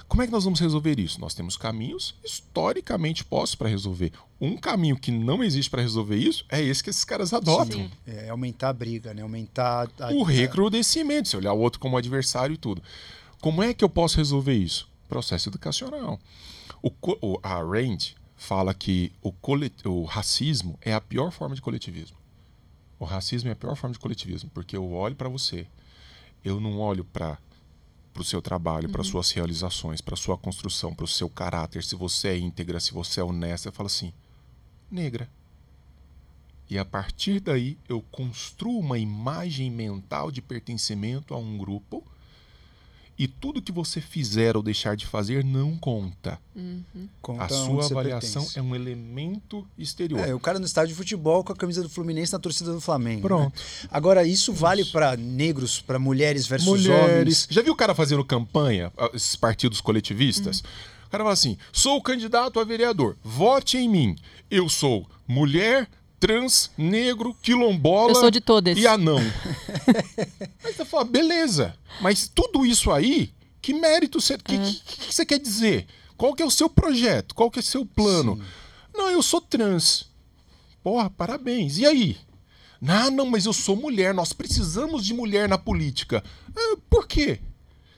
Como é que nós vamos resolver isso? Nós temos caminhos historicamente postos para resolver. Um caminho que não existe para resolver isso é esse que esses caras adotam. Sim. É aumentar a briga, né? Aumentar a... o recrudescimento, se olhar o outro como adversário e tudo. Como é que eu posso resolver isso? Processo educacional. O, o, a Rand fala que o, o racismo é a pior forma de coletivismo. O racismo é a pior forma de coletivismo, porque eu olho para você, eu não olho para o seu trabalho, uhum. para suas realizações, para sua construção, para o seu caráter, se você é íntegra, se você é honesta, eu falo assim, negra. E a partir daí eu construo uma imagem mental de pertencimento a um grupo. E tudo que você fizer ou deixar de fazer não conta. Conta a sua avaliação pertence. é um elemento exterior. É, o cara no estádio de futebol com a camisa do Fluminense na torcida do Flamengo. Pronto. né? Agora, isso vale para negros, para mulheres versus Mulheres. homens. Já viu o cara fazendo campanha, esses partidos coletivistas? Uhum. O cara fala assim: sou candidato a vereador, vote em mim. Eu sou mulher, trans, negro, quilombola Eu sou de todas. e anão. Aí você fala, beleza, mas tudo isso aí, que mérito você. O que, que, que você quer dizer? Qual que é o seu projeto? Qual que é o seu plano? Não, eu sou trans. Porra, parabéns. E aí? Ah, não, mas eu sou mulher. Nós precisamos de mulher na política. Ah, por quê?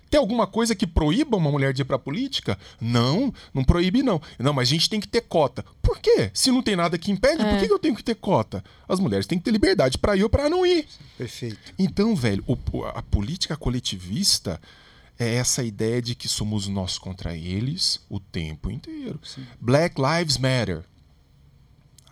Tem alguma coisa que proíba uma mulher de ir pra política? Não, não proíbe não. Não, mas a gente tem que ter cota. Por quê? Se não tem nada que impede, por que eu tenho que ter cota? As mulheres têm que ter liberdade pra ir ou pra não ir. Perfeito. Então, velho, a política coletivista é essa ideia de que somos nós contra eles o tempo inteiro. Black Lives Matter.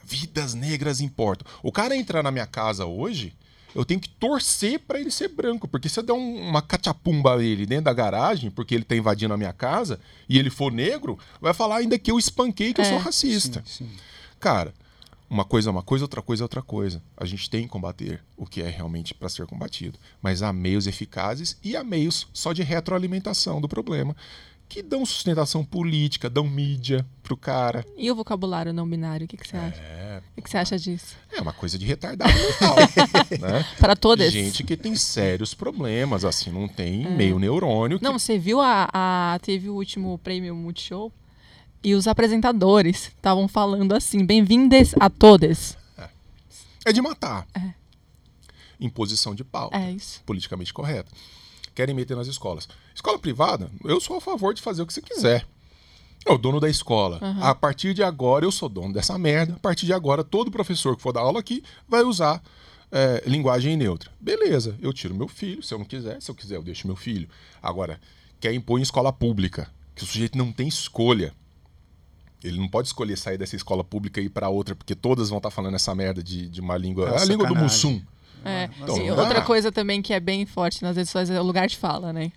Vidas negras importam. O cara entrar na minha casa hoje, eu tenho que torcer pra ele ser branco, porque se eu der um- uma cachapumba a ele dentro da garagem, porque ele tá invadindo a minha casa, e ele for negro, vai falar ainda que eu espanquei que eu É. sou racista. Sim. Cara, uma coisa é uma coisa, outra coisa é outra coisa. A gente tem que combater o que é realmente para ser combatido. Mas há meios eficazes e há meios só de retroalimentação do problema, que dão sustentação política, dão mídia pro cara. E o vocabulário não binário, o que, que você acha? É, O que, você acha disso? é uma coisa de retardado mental. né? Para todas. Gente que tem sérios problemas, assim, não tem meio neurônio. que- Não, você viu a, a- Teve o último prêmio Multishow e os apresentadores estavam falando assim: bem-vindas a todas. É de matar. Imposição de pauta. É isso. politicamente correta. Querem meter nas escolas. Escola privada, eu sou a favor de fazer o que você quiser. É o dono da escola. A partir de agora, eu sou dono dessa merda. A partir de agora, todo professor que for dar aula aqui vai usar é, linguagem neutra. Beleza, eu tiro meu filho, se eu não quiser. Se eu quiser, eu deixo meu filho. Agora, quer impor em escola pública, que o sujeito não tem escolha. Ele não pode escolher sair dessa escola pública e ir para outra, porque todas vão estar falando essa merda de, de uma língua. É a língua do sacanagem. Mussum. É. Então, não outra coisa também que é bem forte nas redes sociais é o lugar de fala, né?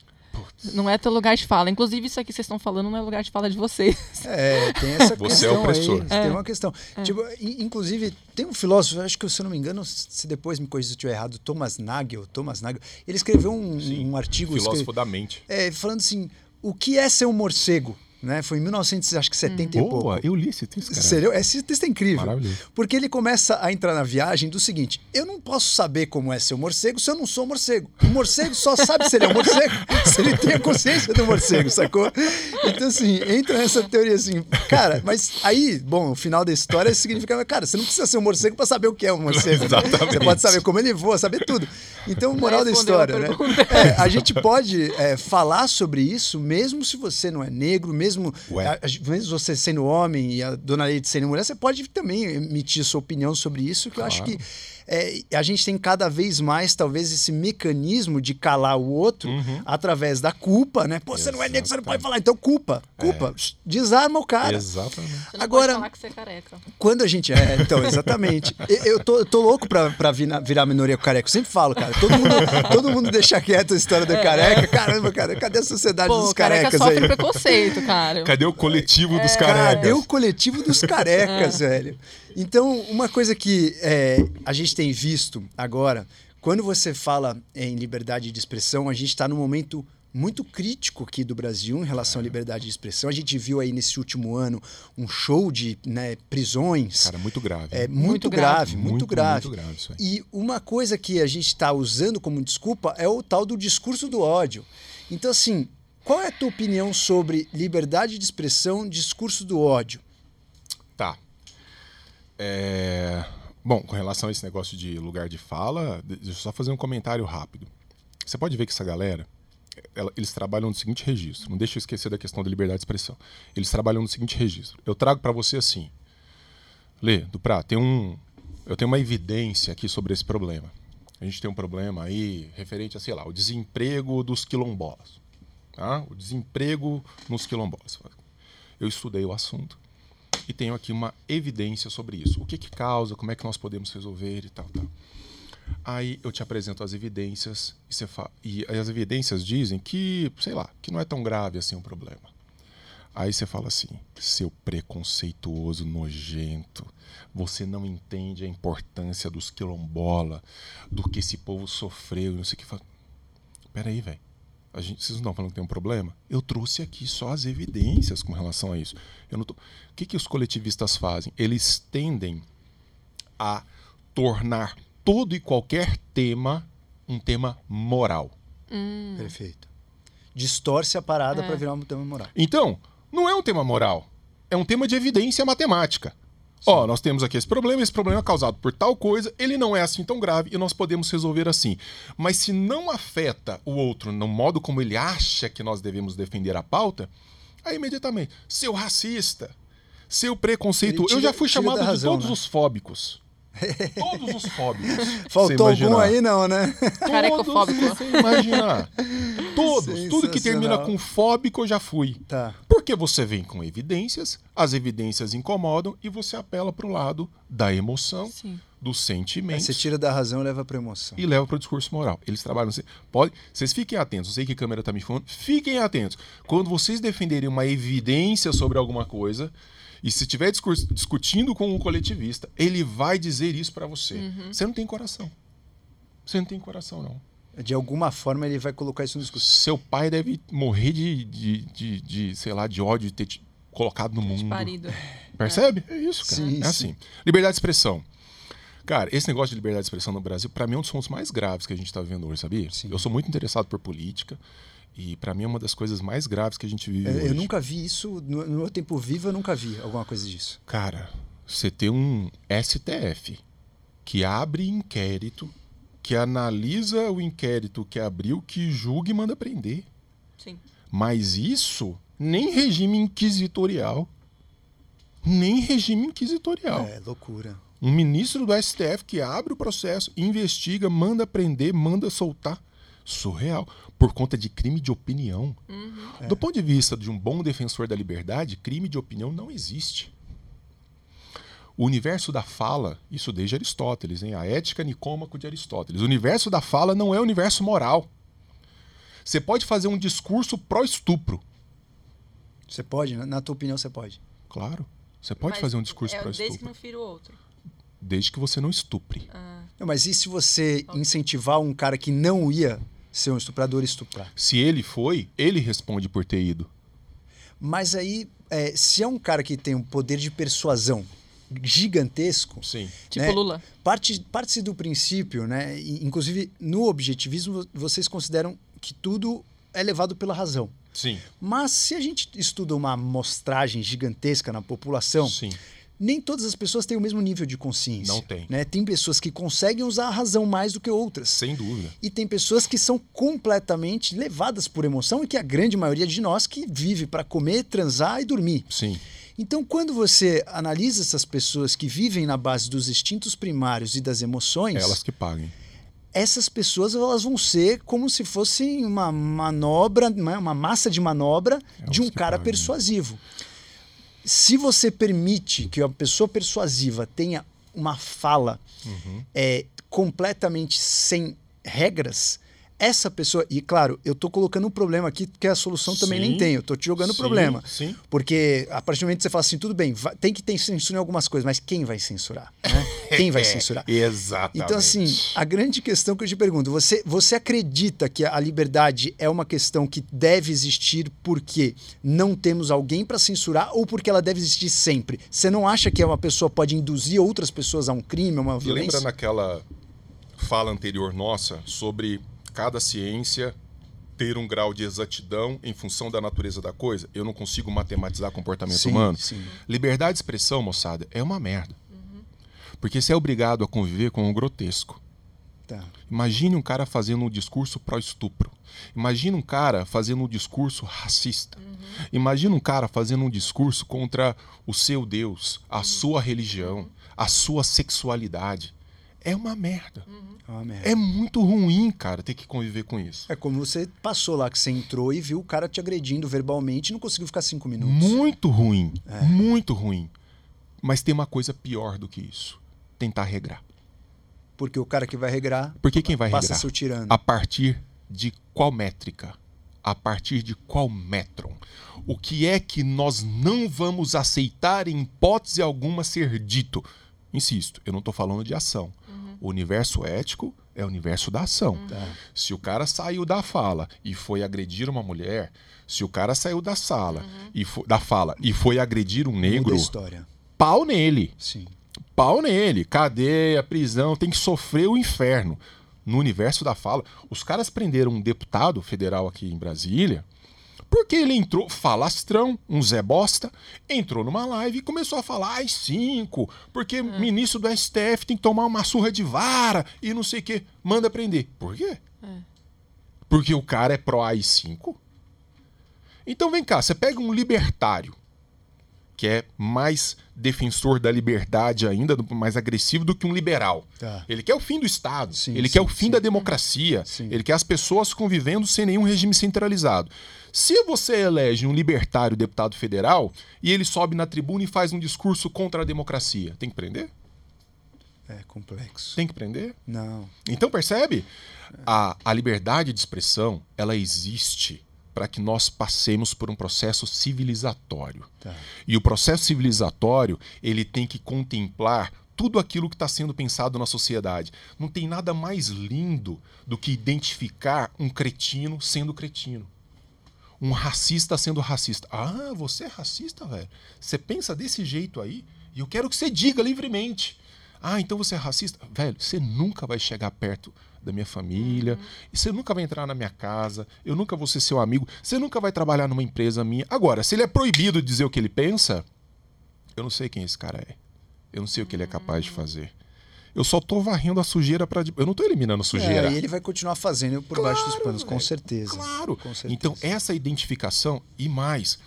Não é teu lugar de fala. Inclusive, isso aqui que vocês estão falando não é lugar de fala de vocês. É, tem essa Você é questão opressor. aí. Tem uma questão. Tipo, in- inclusive, tem um filósofo, acho que se eu não me engano, se depois me corrija se eu estiver errado, Thomas Nagel, Thomas Nagel, ele escreveu um, um artigo Filósofo escre- da mente. é, falando assim, o que é ser um morcego? Né? Foi em 1970 e pouco. Boa, eu li esse texto, cara. Sério? Esse texto é incrível. Porque ele começa a entrar na viagem do seguinte: eu não posso saber como é ser um morcego se eu não sou morcego. O morcego só sabe se ele é um morcego se ele tem a consciência do morcego, sacou? Então, assim, entra nessa teoria assim, cara, mas aí, bom, o final da história significa, cara, você não precisa ser um morcego pra saber o que é um morcego. né? Exatamente. Você pode saber como ele voa, saber tudo. Então, moral da história, né? É, a gente pode é, falar sobre isso, mesmo se você não é negro, mesmo, Ué. a- a- mesmo você sendo homem e a dona Leite sendo mulher, você pode também emitir sua opinião sobre isso, que eu acho que é, a gente tem cada vez mais, talvez, esse mecanismo de calar o outro Uhum. através da culpa, né? Pô, você não é negro, você não pode falar. Então, culpa, culpa. Desarma o cara. Exatamente. Você não Agora- pode falar que você é careca. Quando a gente. É, então, exatamente. Eu, eu tô, eu tô louco pra, pra virar, virar minoria careca. Eu sempre falo, cara. Todo mundo, todo mundo deixa quieto a história do careca. Caramba, cara, cadê a sociedade Pô, dos careca carecas sofre aí? preconceito, cara. Cadê o coletivo dos Cadê carecas? o coletivo dos carecas, velho? Então, uma coisa que é, a gente tem visto agora, quando você fala em liberdade de expressão, a gente está num momento muito crítico aqui do Brasil em relação à liberdade de expressão. A gente viu aí nesse último ano um show de né, prisões. Cara, muito grave. É muito, Muito grave, grave. muito, Muito, grave. muito grave isso aí. E uma coisa que a gente está usando como desculpa é o tal do discurso do ódio. Então, assim, qual é a tua opinião sobre liberdade de expressão, discurso do ódio? É, Bom, com relação a esse negócio de lugar de fala, deixa eu só fazer um comentário rápido. Você pode ver que essa galera, ela- eles trabalham no seguinte registro. Não deixa eu esquecer da questão da liberdade de expressão. Eles trabalham no seguinte registro. Eu trago para você assim. Lê, Duprá, tem um, eu tenho uma evidência aqui sobre esse problema. A gente tem um problema aí referente a, sei lá, o desemprego dos quilombolas. Tá? O desemprego nos quilombolas. Eu estudei o assunto e tenho aqui uma evidência sobre isso. O que, que causa, como é que nós podemos resolver e tal, tal. Aí eu te apresento as evidências e, você fa... e as evidências dizem que, sei lá, que não é tão grave assim o problema. Aí você fala assim, seu preconceituoso, nojento, você não entende a importância dos quilombola, do que esse povo sofreu, não sei o que. Fala, Peraí, velho. Vocês não estão falando que tem um problema? Eu trouxe aqui só as evidências com relação a isso. Eu não tô... O que, que os coletivistas fazem? Eles tendem a tornar todo e qualquer tema um tema moral. Hum. Perfeito. Distorce a parada É. para virar um tema moral. Então, não é um tema moral. É um tema de evidência matemática. Ó, nós temos aqui esse problema, esse problema é causado por tal coisa, ele não é assim tão grave e nós podemos resolver assim. Mas se não afeta o outro no modo como ele acha que nós devemos defender a pauta, aí imediatamente, seu racista, seu preconceito. Tira- Eu já fui chamado da de razão, todos né? os fóbicos. Todos os fóbicos. Faltou algum aí, não, né? Carecofóbico. Todos, você imaginar. Todos. Tudo que termina com fóbico eu já fui. Tá. Porque você vem com evidências, as evidências incomodam e você apela para o lado da emoção, Sim. dos Aí sentimentos você tira da razão e leva pra emoção. e leva para o discurso moral. Eles trabalham assim. Pode, vocês fiquem atentos. Eu sei que a câmera está me falando. Fiquem atentos. Quando vocês defenderem uma evidência sobre alguma coisa e se estiver discutindo com um coletivista, ele vai dizer isso para você. Uhum. Você não tem coração. Você não tem coração, não. De alguma forma ele vai colocar isso no discurso. Seu pai deve morrer de, de, de, de, sei lá, de ódio de ter te colocado no mundo. Parido. Percebe? É isso, cara. Sim, é sim. assim. Liberdade de expressão. Cara, esse negócio de liberdade de expressão no Brasil, pra mim, é um dos pontos mais graves que a gente tá vivendo hoje, sabia? Sim. Eu sou muito interessado por política e pra mim é uma das coisas mais graves que a gente vive É, hoje. Eu nunca vi isso, no no meu tempo vivo eu nunca vi alguma coisa disso. Cara, você ter um STF que abre inquérito, que analisa o inquérito que abriu, que julga e manda prender. Sim. Mas isso nem regime inquisitorial. Nem regime inquisitorial. É, loucura. Um ministro do STF que abre o processo, investiga, manda prender, manda soltar. Surreal. Por conta de crime de opinião. Uhum. Do ponto de vista de um bom defensor da liberdade, crime de opinião não existe. O universo da fala, isso desde Aristóteles, hein? a ética nicômaco de Aristóteles. O universo da fala não é o universo moral. Você pode fazer um discurso pró-estupro. Você pode, na- tua opinião você pode. Claro. Você pode Mas fazer um discurso é, Desde que pró-estupro. não fira o outro. Desde que você não estupre. Ah, Não, mas e se você incentivar um cara que não ia ser um estuprador a estuprar? Se ele foi, ele responde por ter ido. Mas aí, é, se é um cara que tem um poder de persuasão gigantesco, Sim. tipo Né? Lula. parte- parte-se do princípio, né? e, Inclusive, no objetivismo, vocês consideram que tudo é levado pela razão. Sim. Mas se a gente estuda uma amostragem gigantesca na população, Sim. Nem todas as pessoas têm o mesmo nível de consciência. Não tem. Né? Tem pessoas que conseguem usar a razão mais do que outras. Sem dúvida. E tem pessoas que são completamente levadas por emoção e que a grande maioria de nós que vive para comer, transar e dormir. Sim. Então, quando você analisa essas pessoas que vivem na base dos instintos primários e das emoções, É elas que paguem. essas pessoas elas vão ser como se fossem uma manobra, né, uma massa de manobra Elas de um cara persuasivo. Se você permite que a pessoa persuasiva tenha uma fala Uhum. é, completamente sem regras, essa pessoa. E claro, eu tô colocando um problema aqui que a solução também Sim. nem tem. Eu tô te jogando Sim, problema. Sim. Porque a partir do momento que você fala assim, tudo bem, vai- tem que ter censura em algumas coisas, mas quem vai censurar? né? Quem vai É, censurar? Exatamente. Então, assim, a grande questão que eu te pergunto, você, você acredita que a liberdade é uma questão que deve existir porque não temos alguém para censurar ou porque ela deve existir sempre? Você não acha que uma pessoa pode induzir outras pessoas a um crime, a uma E violência? lembra naquela fala anterior nossa sobre cada ciência ter um grau de exatidão em função da natureza da coisa? Eu não consigo matematizar comportamento Sim, humano. sim. Liberdade de expressão, moçada, é uma merda. Porque você é obrigado a conviver com o grotesco. Tá. Imagine um cara fazendo um discurso pró-estupro. Imagine um cara fazendo um discurso racista. Imagine um cara fazendo um discurso contra o seu Deus, a sua religião, a sua sexualidade. É uma merda. É uma merda. É muito ruim, cara, ter que conviver com isso. É como você passou lá, que você entrou e viu o cara te agredindo verbalmente e não conseguiu ficar cinco minutos. Muito ruim. É. Muito ruim. Mas tem uma coisa pior do que isso: tentar regrar. Porque o cara que vai regrar Porque quem vai passa regrar? o tirano. A partir de qual métrica? A partir de qual métron? O que é que nós não vamos aceitar em hipótese alguma ser dito? Insisto, eu não estou falando de ação. O universo ético é o universo da ação. Tá. Se o cara saiu da fala e foi agredir uma mulher, se o cara saiu da sala e fo- da fala e foi agredir um negro, pau nele Sim. pau nele, cadeia, prisão, tem que sofrer o inferno. No universo da fala, os caras prenderam um deputado federal aqui em Brasília porque ele entrou, falastrão, um Zé Bosta, entrou numa live e começou a falar ai cinco, porque ministro do STF tem que tomar uma surra de vara e não sei o que, manda prender. Por quê? Porque o cara é pró AI-5? Então vem cá, você pega um libertário, que é mais defensor da liberdade ainda, mais agressivo do que um liberal. Tá. Ele quer o fim do Estado, Sim, ele sim, quer o fim sim. da democracia, Sim. ele quer as pessoas convivendo sem nenhum regime centralizado. Se você elege um libertário deputado federal e ele sobe na tribuna e faz um discurso contra a democracia, tem que prender? É complexo. Tem que prender? Não. Então percebe? A, a liberdade de expressão, ela existe para que nós passemos por um processo civilizatório. Tá. E o processo civilizatório, ele tem que contemplar tudo aquilo que está sendo pensado na sociedade. Não tem nada mais lindo do que identificar um cretino sendo cretino. Um racista sendo racista. Ah, você é racista, velho? Você pensa desse jeito aí? E eu quero que você diga livremente. Ah, então você é racista? Velho, você nunca vai chegar perto da minha família, e você nunca vai entrar na minha casa, eu nunca vou ser seu amigo, você nunca vai trabalhar numa empresa minha. Agora, se ele é proibido de dizer o que ele pensa, eu não sei quem esse cara é. Eu não sei o que ele é capaz de fazer. Eu só tô varrendo a sujeira para Eu não tô eliminando a sujeira. É, e ele vai continuar fazendo por baixo dos Claro, panos, com velho. certeza. Claro. Com certeza. Então, essa identificação e mais.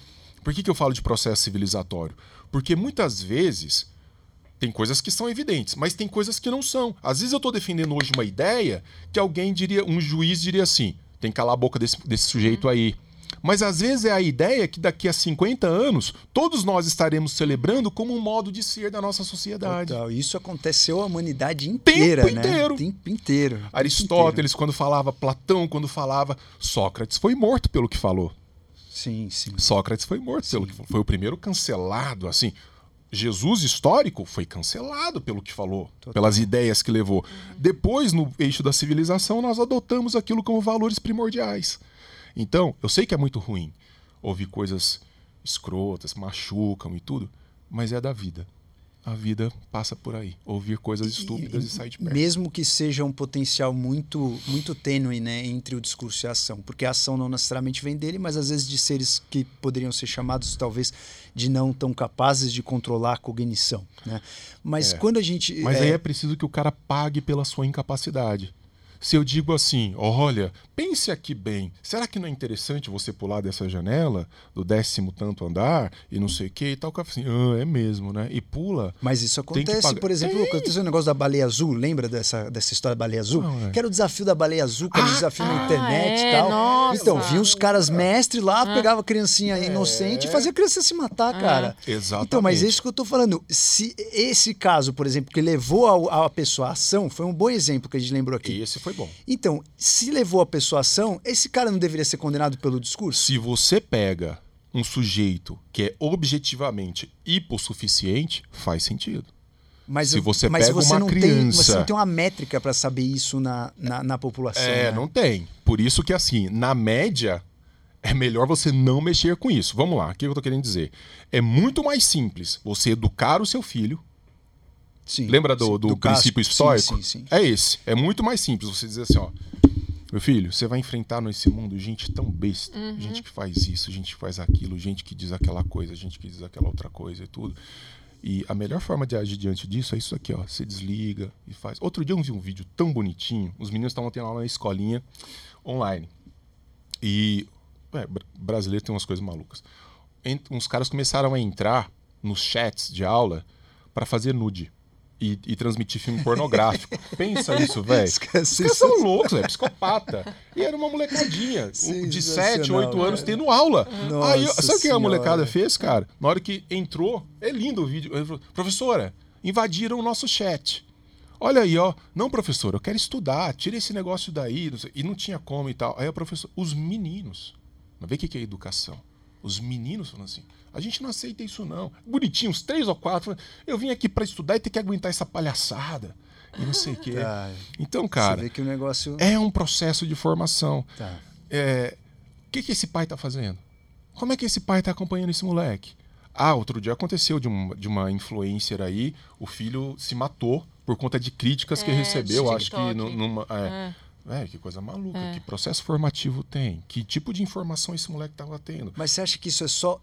Por que, que eu falo de processo civilizatório? Porque muitas vezes tem coisas que são evidentes, mas tem coisas que não são. Às vezes eu estou defendendo hoje uma ideia que alguém diria, um juiz diria assim: tem que calar a boca desse, desse sujeito aí. Mas às vezes é a ideia que daqui a 50 anos todos nós estaremos celebrando como um modo de ser da nossa sociedade. Total. Isso aconteceu a humanidade inteira, né? inteiro. Tempo inteiro. Aristóteles, quando falava, Platão, quando falava, Sócrates foi morto pelo que falou. Sim, sim. Sócrates foi morto pelo que falou. Foi o primeiro cancelado, assim. Jesus histórico foi cancelado pelo que falou, pelas ideias que levou. Depois, no eixo da civilização, nós adotamos aquilo como valores primordiais. Então, eu sei que é muito ruim ouvir coisas escrotas, machucam e tudo, mas é da vida. A vida passa por aí. Ouvir coisas estúpidas e, sair de perto. Mesmo que seja um potencial muito muito tênue, né, entre o discurso e a ação, porque a ação não necessariamente vem dele, mas às vezes de seres que poderiam ser chamados talvez de não tão capazes de controlar a cognição, né? Mas É. quando a gente Mas é, aí é preciso que o cara pague pela sua incapacidade. Se eu digo assim, olha, pense aqui bem, será que não é interessante você pular dessa janela do décimo tanto andar e não sei o que e tal? O cara fala assim, ah, é mesmo, né? E pula. Mas isso acontece, por exemplo, aconteceu um negócio da baleia azul, lembra dessa, dessa história da baleia azul? Não, é. que era o desafio da baleia azul, que era o Ah, desafio na ah, internet e é, tal. nossa. Então, vinha os caras mestres lá, Ah. pegava a criancinha inocente e fazia a criança se matar, cara. Exatamente. Então, mas é isso que eu tô falando. Se esse caso, por exemplo, que levou a, a pessoa à ação, foi um bom exemplo que a gente lembrou aqui. Esse foi bom. Então, se levou a pessoa à ação, esse cara não deveria ser condenado pelo discurso? Se você pega um sujeito que é objetivamente hipossuficiente, faz sentido. Mas, Se você mas pega você uma não Tem, criança- você não tem uma métrica para saber isso na, na, na população. É, né? não tem. Por isso que, assim, na média, é melhor você não mexer com isso. Vamos lá, o que eu tô querendo dizer? É muito mais simples você educar o seu filho. Sim, Lembra do, sim, do, casco. princípio Sim, histórico? Sim, sim. É esse. É muito mais simples você dizer assim, ó. Meu filho, você vai enfrentar nesse mundo gente tão besta, gente que faz isso, gente que faz aquilo, gente que diz aquela coisa, gente que diz aquela outra coisa e tudo. E a melhor forma de agir diante disso é isso aqui, ó. Você desliga e faz. Outro dia eu vi um vídeo tão bonitinho. Os meninos estavam tendo aula na escolinha online. E. É, bra- brasileiro tem umas coisas malucas. Ent- uns caras começaram a entrar nos chats de aula para fazer nude. E, e transmitir filme pornográfico. Pensa isso, velho. Os caras são loucos, é psicopata. E era uma molecadinha um- de 7, 8 anos cara. tendo aula. Nossa Aí, sabe o que a molecada fez, cara? Na hora que entrou, é lindo o vídeo. Falou, professora, invadiram o nosso chat. Olha aí, ó. Não, professor, eu quero estudar, tira esse negócio daí. não E não tinha como e tal. Aí a professora, os meninos. Mas vê o que que é educação. Os meninos falando assim: a gente não aceita isso, não. Bonitinho, uns três ou quatro. Eu vim aqui pra estudar e ter que aguentar essa palhaçada. E não sei o quê. Tá. Então, Você cara, vê que o negócio. é um processo de formação. Tá. É, o que, que esse pai tá fazendo? Como é que esse pai tá acompanhando esse moleque? Ah, outro dia aconteceu de, um, de uma influencer aí, o filho se matou por conta de críticas que É, recebeu, do acho que numa. É, É. Véi, que coisa maluca. É. Que processo formativo tem? Que tipo de informação esse moleque tava tendo? Mas você acha que isso é só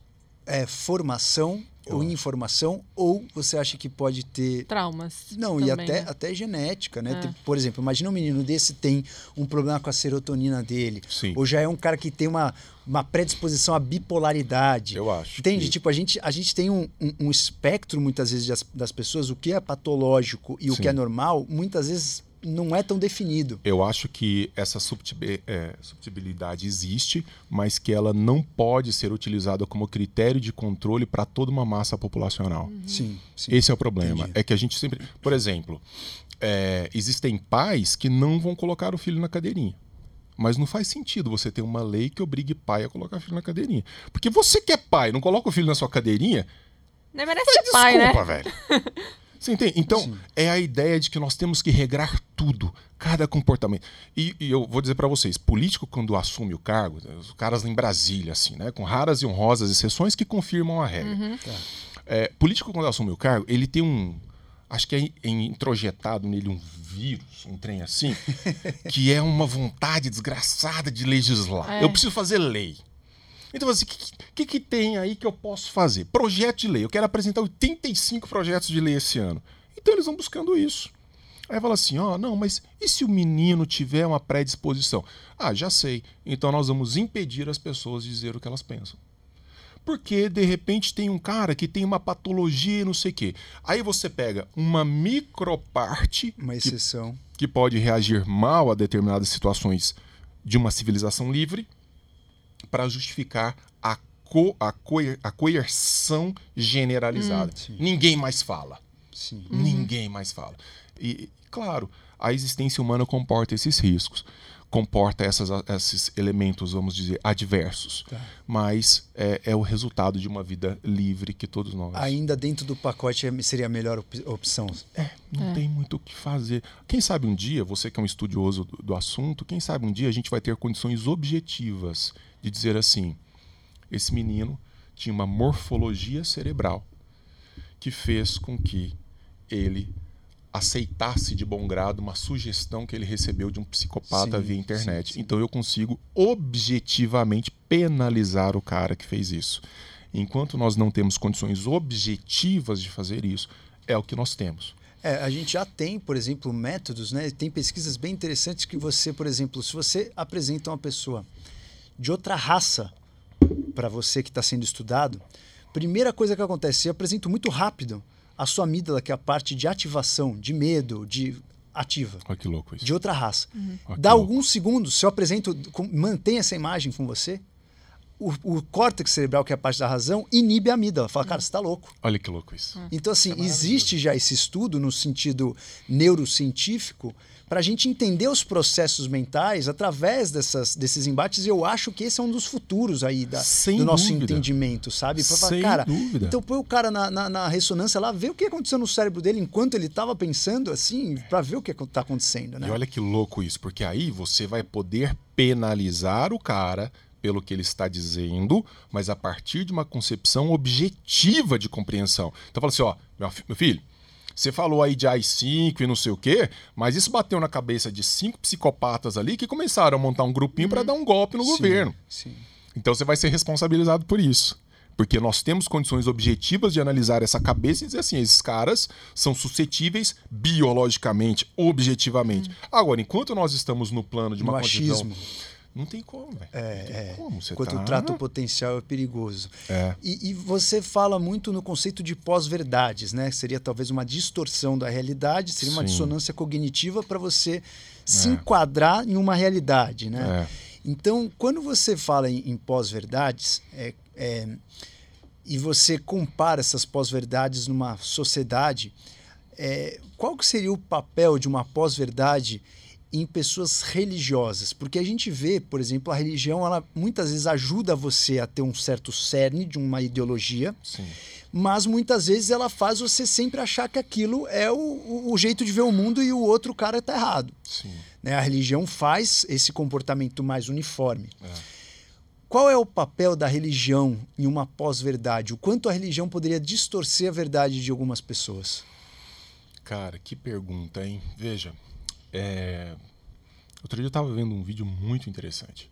é, formação Eu ou informação? Ou você acha que pode ter. Traumas. Não, e também, até, né? até genética, né? É. Tem- Por exemplo, imagina um menino desse tem um problema com a serotonina dele. Sim. Ou já é um cara que tem uma, uma predisposição à bipolaridade. Eu acho. Entende? que- Tipo, a gente, a gente tem um, um, um espectro, muitas vezes, das, das pessoas, o que é patológico e o Sim. que é normal, muitas vezes não é tão definido. Eu acho que essa é, subtibilidade existe, mas que ela não pode ser utilizada como critério de controle para toda uma massa populacional. Sim, sim. Esse é o problema. Entendi. É que a gente sempre. Por exemplo, é, existem pais que não vão colocar o filho na cadeirinha. Mas não faz sentido você ter uma lei que obrigue pai a colocar o filho na cadeirinha. Porque você que é pai, não coloca o filho na sua cadeirinha, Nem merece ser pai, né? desculpa, velho. Você entende? Então, é a ideia de que nós temos que regrar tudo, cada comportamento. E, e eu vou dizer pra vocês, político quando assume o cargo, os caras em Brasília, assim, né, com raras e honrosas exceções que confirmam a regra. É, político quando assume o cargo, ele tem um, acho que é in- in- introjetado nele um vírus, um trem assim, que é uma vontade desgraçada de legislar. É. Eu preciso fazer lei. Então, assim, o que, que, que tem aí que eu posso fazer? Projeto de lei. Eu quero apresentar 85 projetos de lei esse ano. Então, eles vão buscando isso. Aí fala assim: ó, não, mas e se o menino tiver uma predisposição? Ah, já sei. Então, nós vamos impedir as pessoas de dizer o que elas pensam. Porque, de repente, tem um cara que tem uma patologia e não sei o quê. Aí você pega uma microparte Uma que exceção. que pode reagir mal a determinadas situações de uma civilização livre para justificar a, co a, coer a coerção generalizada. sim. Ninguém mais fala. Sim. Ninguém mais fala. E, claro, a existência humana comporta esses riscos, comporta essas, esses elementos, vamos dizer, adversos. Tá. Mas é, é o resultado de uma vida livre que todos nós. Ainda dentro do pacote é- seria a melhor op- opção. Não tem muito o que fazer. Quem sabe um dia, você que é um estudioso do, do assunto, quem sabe um dia a gente vai ter condições objetivas de dizer assim: esse menino tinha uma morfologia cerebral que fez com que ele aceitasse de bom grado uma sugestão que ele recebeu de um psicopata Sim, via internet. sim, sim. Então eu consigo objetivamente penalizar o cara que fez isso. Enquanto nós não temos condições objetivas de fazer isso, é o que nós temos. É, a gente já tem, por exemplo, métodos, né? Tem pesquisas bem interessantes que você, por exemplo, se você apresenta uma pessoa de outra raça para você que está sendo estudado, primeira coisa que acontece, eu apresento muito rápido a sua amígdala, que é a parte de ativação, de medo, de ativa, Olha que louco isso. de outra raça. Que Dá louco. alguns segundos, se eu apresento, com- mantém essa imagem com você, o, o córtex cerebral, que é a parte da razão, inibe a amígdala. Fala, cara, você tá louco. Olha que louco isso. Então, assim, é existe já esse estudo no sentido neurocientífico para a gente entender os processos mentais através dessas, desses embates. E eu acho que esse é um dos futuros aí da, Sem do nosso dúvida. entendimento, sabe? Pra Sem cara, dúvida. então põe o cara na, na, na ressonância lá, vê o que aconteceu no cérebro dele enquanto ele estava pensando, assim, para ver o que está acontecendo, né? E olha que louco isso, porque aí você vai poder penalizar o cara pelo que ele está dizendo, mas a partir de uma concepção objetiva de compreensão. Então fala assim, ó, meu filho, você falou aí de AI-5 e não sei o quê, mas isso bateu na cabeça de cinco psicopatas ali que começaram a montar um grupinho para dar um golpe no Sim, governo. Sim. Então você vai ser responsabilizado por isso. Porque nós temos condições objetivas de analisar essa cabeça e dizer assim: esses caras são suscetíveis biologicamente, objetivamente. Agora, enquanto nós estamos no plano de No uma condição achismo. Não tem como, velho. É, tem é. como. Você Enquanto tá... o trato potencial é perigoso. É. E, e você fala muito no conceito de pós-verdades, né? Seria talvez uma distorção da realidade, seria uma Sim. dissonância cognitiva para você se É. enquadrar em uma realidade, né? É. Então, quando você fala em, em pós-verdades, é, é, e você compara essas pós-verdades numa sociedade, é, qual que seria o papel de uma pós-verdade em pessoas religiosas? Porque a gente vê, por exemplo, a religião, ela muitas vezes ajuda você a ter um certo cerne de uma ideologia, Sim. mas muitas vezes ela faz você sempre achar que aquilo é o, o- jeito de ver o mundo e o outro cara está errado. Sim. né? A religião faz esse comportamento mais uniforme. É. Qual é o papel da religião em uma pós-verdade? O quanto a religião poderia distorcer a verdade de algumas pessoas? Cara, que pergunta, hein? Veja, é... outro dia eu tava vendo um vídeo muito interessante.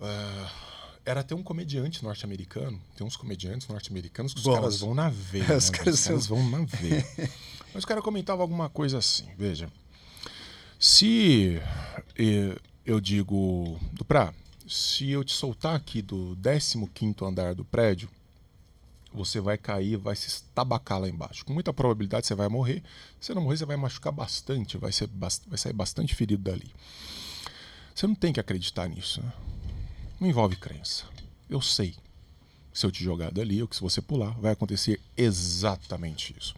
É, Era até um comediante norte-americano. Tem uns comediantes norte-americanos que os caras vão na veia. Os né, caras velho? Os caras vão na veia. Mas o cara comentava alguma coisa assim, veja. Se eu digo, Duprá, se eu te soltar aqui do 15º andar do prédio, você vai cair, vai se estabacar lá embaixo. Com muita probabilidade você vai morrer. Se não morrer, você vai machucar bastante, vai, ser, vai sair bastante ferido dali. Você não tem que acreditar nisso. Né? Não envolve crença. Eu sei. Se eu te jogar dali ou que se você pular, vai acontecer exatamente isso.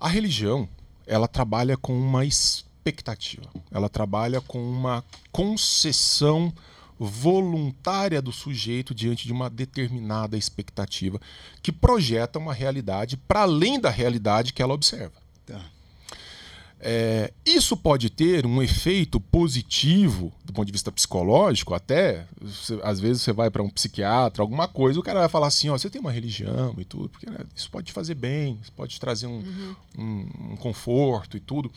A religião, ela trabalha com uma expectativa. Ela trabalha com uma concessão voluntária do sujeito diante de uma determinada expectativa que projeta uma realidade para além da realidade que ela observa. Tá. É, isso pode ter um efeito positivo do ponto de vista psicológico, até. Você- às vezes você vai para um psiquiatra, alguma coisa, o cara vai falar assim: ó, você tem uma religião e tudo, porque né, isso pode te fazer bem, isso pode te trazer um, um- um conforto e tudo.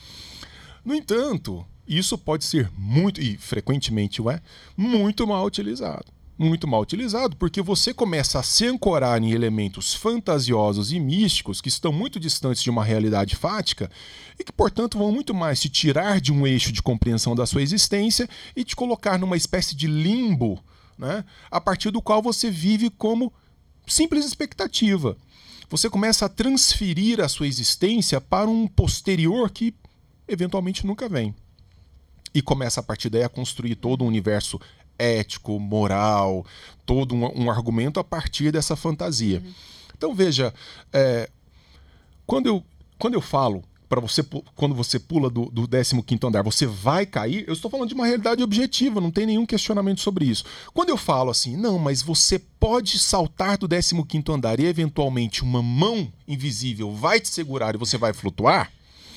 No entanto, isso pode ser muito, e frequentemente o é, muito mal utilizado. Muito mal utilizado, porque você começa a se ancorar em elementos fantasiosos e místicos que estão muito distantes de uma realidade fática e que, portanto, vão muito mais te tirar de um eixo de compreensão da sua existência e te colocar numa espécie de limbo, né, a partir do qual você vive como simples expectativa. Você começa a transferir a sua existência para um posterior que eventualmente nunca vem. E começa a partir daí a construir todo um universo ético, moral, todo um, um argumento a partir dessa fantasia. Então veja, é, quando, eu, quando eu falo para você quando você pula do, do 15º andar, você vai cair, eu estou falando de uma realidade objetiva, não tem nenhum questionamento sobre isso. Quando eu falo assim, não, mas você pode saltar do 15º andar e eventualmente uma mão invisível vai te segurar e você vai flutuar,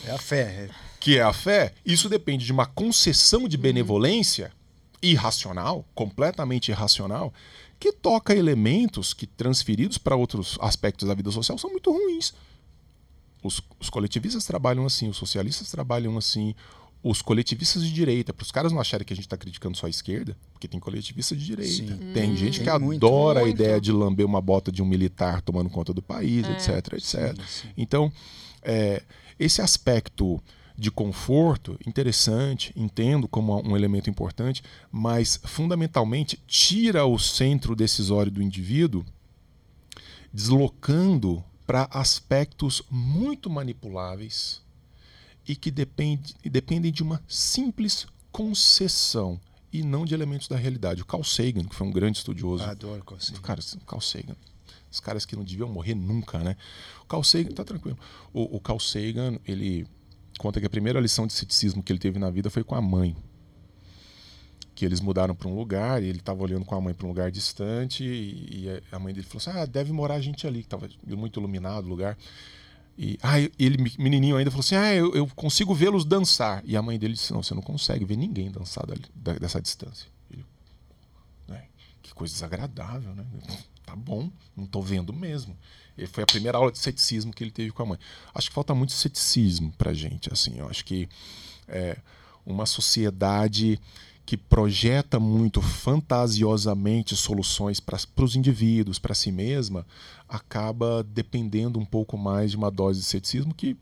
É a fé. Que é a fé, isso depende de uma concessão de benevolência irracional, completamente irracional, que toca elementos que transferidos para outros aspectos da vida social são muito ruins. Os, os coletivistas trabalham assim, os socialistas trabalham assim, os coletivistas de direita, para os caras não acharem que a gente está criticando só a esquerda, porque tem coletivista de direita. Sim. Tem gente que Tem muito. adora a Muito. ideia de lamber uma bota de um militar tomando conta do país, É. etc, etc. Sim, sim. Então, é, esse aspecto de conforto, interessante, entendo como um elemento importante, mas fundamentalmente tira o centro decisório do indivíduo, deslocando para aspectos muito manipuláveis e que depende, dependem de uma simples concessão e não de elementos da realidade. O Carl Sagan, que foi um grande estudioso Adoro qual seja. Cara, o Carl Sagan. Os caras que não deviam morrer nunca, né? O Carl Sagan, tá tranquilo. O, o Carl Sagan, ele conta que a primeira lição de ceticismo que ele teve na vida foi com a mãe. Que eles mudaram para um lugar e ele estava olhando com a mãe para um lugar distante e, a mãe dele falou assim: Ah, deve morar gente ali, que estava muito iluminado o lugar. E ah, ele, menininho ainda, falou assim: Ah, eu, eu consigo vê-los dançar. E a mãe dele disse: Não, você não consegue ver ninguém dançar dali, da- dessa distância. Ele, né, que coisa desagradável, né? Tá bom, não tô vendo mesmo. E foi a primeira aula de ceticismo que ele teve com a mãe. Acho que falta muito ceticismo pra gente, assim. Eu acho que é, uma sociedade que projeta muito fantasiosamente soluções para os indivíduos, para si mesma, acaba dependendo um pouco mais de uma dose de ceticismo que,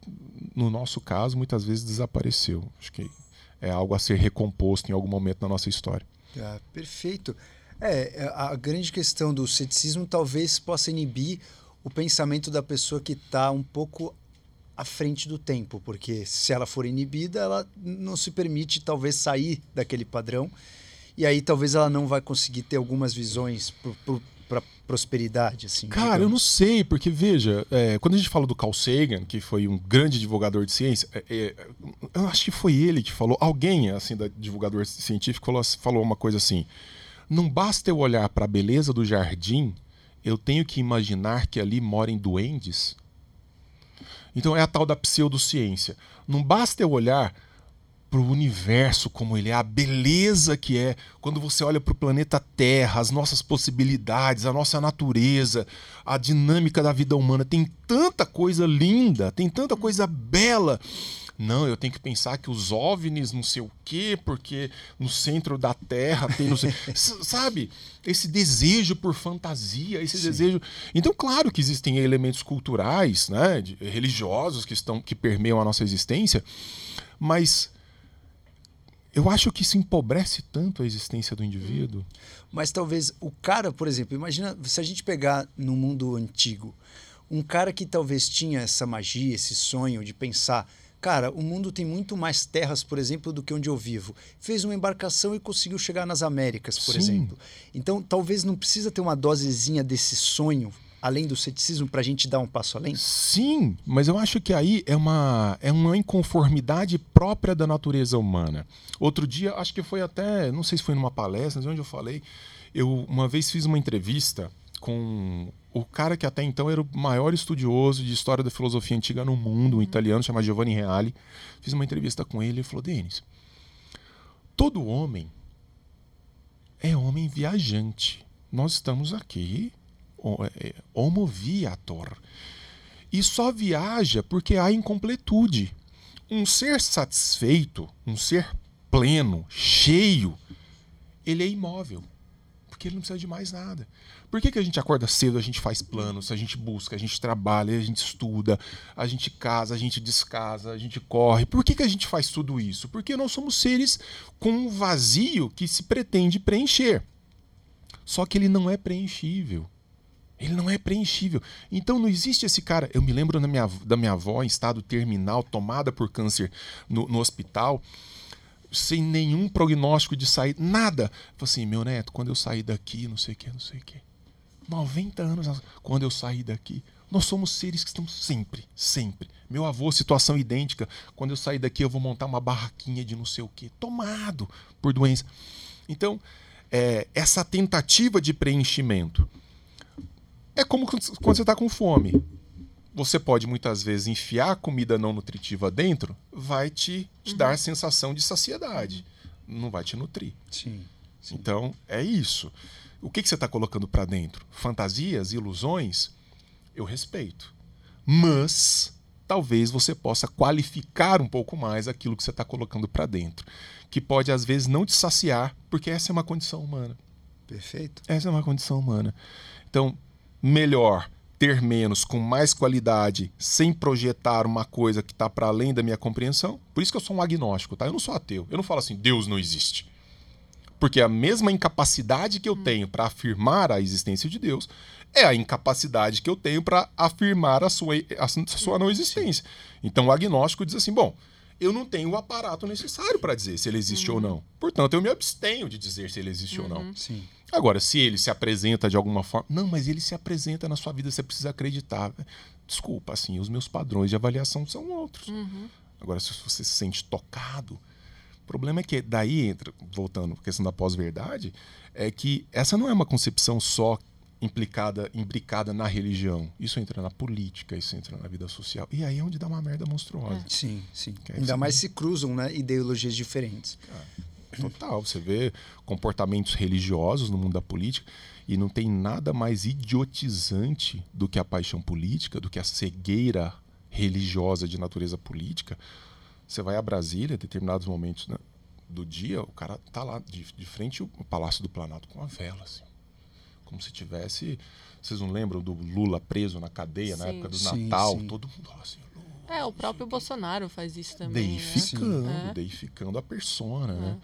no nosso caso, muitas vezes desapareceu. Acho que é algo a ser recomposto em algum momento na nossa história. Ah, perfeito. É, a grande questão do ceticismo talvez possa inibir o pensamento da pessoa que está um pouco à frente do tempo, porque se ela for inibida, ela não se permite talvez sair daquele padrão e aí talvez ela não vai conseguir ter algumas visões para prosperidade, assim. Cara, digamos. eu não sei, porque veja, é, quando a gente fala do Carl Sagan, que foi um grande divulgador de ciência, é, é, eu acho que foi ele que falou, alguém assim da divulgador científico falou, falou uma coisa assim: não basta eu olhar para a beleza do jardim, eu tenho que imaginar que ali morem duendes. Então é a tal da pseudociência. Não basta eu olhar para o universo como ele é, a beleza que é, quando você olha para o planeta Terra, as nossas possibilidades, a nossa natureza, a dinâmica da vida humana, tem tanta coisa linda, tem tanta coisa bela. Não, eu tenho que pensar que os OVNIs não sei o quê, porque no centro da Terra tem não sei, sabe? Esse desejo por fantasia, esse Sim. desejo. Então, claro que existem elementos culturais, né, religiosos que estão que permeiam a nossa existência, mas eu acho que isso empobrece tanto a existência do indivíduo. Mas talvez o cara, por exemplo, imagina se a gente pegar no mundo antigo, um cara que talvez tinha essa magia, esse sonho de pensar, cara, o mundo tem muito mais terras, por exemplo, do que onde eu vivo. Fez uma embarcação e conseguiu chegar nas Américas, por Sim. exemplo. Então, talvez não precisa ter uma dosezinha desse sonho além do ceticismo para a gente dar um passo além? Sim, mas eu acho que aí é uma, é uma inconformidade própria da natureza humana. Outro dia, acho que foi até, não sei se foi numa palestra, onde eu falei, eu uma vez fiz uma entrevista com o cara que até então era o maior estudioso de história da filosofia antiga no mundo, um italiano chamado Giovanni Reale. Fiz uma entrevista com ele e falou: Denis, todo homem é homem viajante. Nós estamos aqui é, homo viator. E só viaja porque há incompletude. Um ser satisfeito, um ser pleno, cheio, ele é imóvel. Porque ele não precisa de mais nada. Por que, que a gente acorda cedo, a gente faz planos, a gente busca, a gente trabalha, a gente estuda, a gente casa, a gente descasa, a gente corre? Por que, que a gente faz tudo isso? Porque nós somos seres com um vazio que se pretende preencher. Só que ele não é preenchível. Ele não é preenchível. Então não existe esse cara. Eu me lembro da minha, da minha avó em estado terminal, tomada por câncer no, no hospital, sem nenhum prognóstico de sair, nada. Falei assim, meu neto, quando eu sair daqui, não sei o que, não sei o que. 90 anos, quando eu sair daqui. Nós somos seres que estão sempre, sempre. Meu avô, situação idêntica. Quando eu sair daqui, eu vou montar uma barraquinha de não sei o que. Tomado por doença. Então, é, essa tentativa de preenchimento é como quando você está com fome. Você pode muitas vezes enfiar comida não nutritiva dentro, vai te, te uhum. dar a sensação de saciedade. Não vai te nutrir. Sim. sim. Então, é isso. O que, que você está colocando para dentro? Fantasias, ilusões? Eu respeito. Mas talvez você possa qualificar um pouco mais aquilo que você está colocando para dentro, que pode às vezes não te saciar, porque essa é uma condição humana. Perfeito. Essa é uma condição humana. Então, melhor ter menos com mais qualidade sem projetar uma coisa que está para além da minha compreensão. Por isso que eu sou um agnóstico, tá? Eu não sou ateu. Eu não falo assim, Deus não existe. Porque a mesma incapacidade que eu hum. tenho para afirmar a existência de Deus é a incapacidade que eu tenho para afirmar a sua, a sua não existência. Então o agnóstico diz assim: bom, eu não tenho o aparato necessário para dizer se ele existe uhum. ou não. Portanto, eu me abstenho de dizer se ele existe uhum. ou não. Uhum. Sim. Agora, se ele se apresenta de alguma forma. Não, mas ele se apresenta na sua vida, você precisa acreditar. Desculpa, assim, os meus padrões de avaliação são outros. Uhum. Agora, se você se sente tocado, o problema é que daí entra, voltando à questão da pós-verdade, é que essa não é uma concepção só implicada, imbricada na religião. Isso entra na política, isso entra na vida social. E aí é onde dá uma merda monstruosa. É. Sim, sim. Ainda mais se cruzam né, ideologias diferentes. É, total. Você vê comportamentos religiosos no mundo da política e não tem nada mais idiotizante do que a paixão política, do que a cegueira religiosa de natureza política. Você vai a Brasília, em determinados momentos né, do dia, o cara tá lá de, de frente ao Palácio do Planalto com a vela, assim como se tivesse. Vocês não lembram do Lula preso na cadeia sim. na época do sim, Natal? Sim. Todo mundo assim. É, o próprio Bolsonaro faz isso também. né? deificando, É. deificando a persona, né?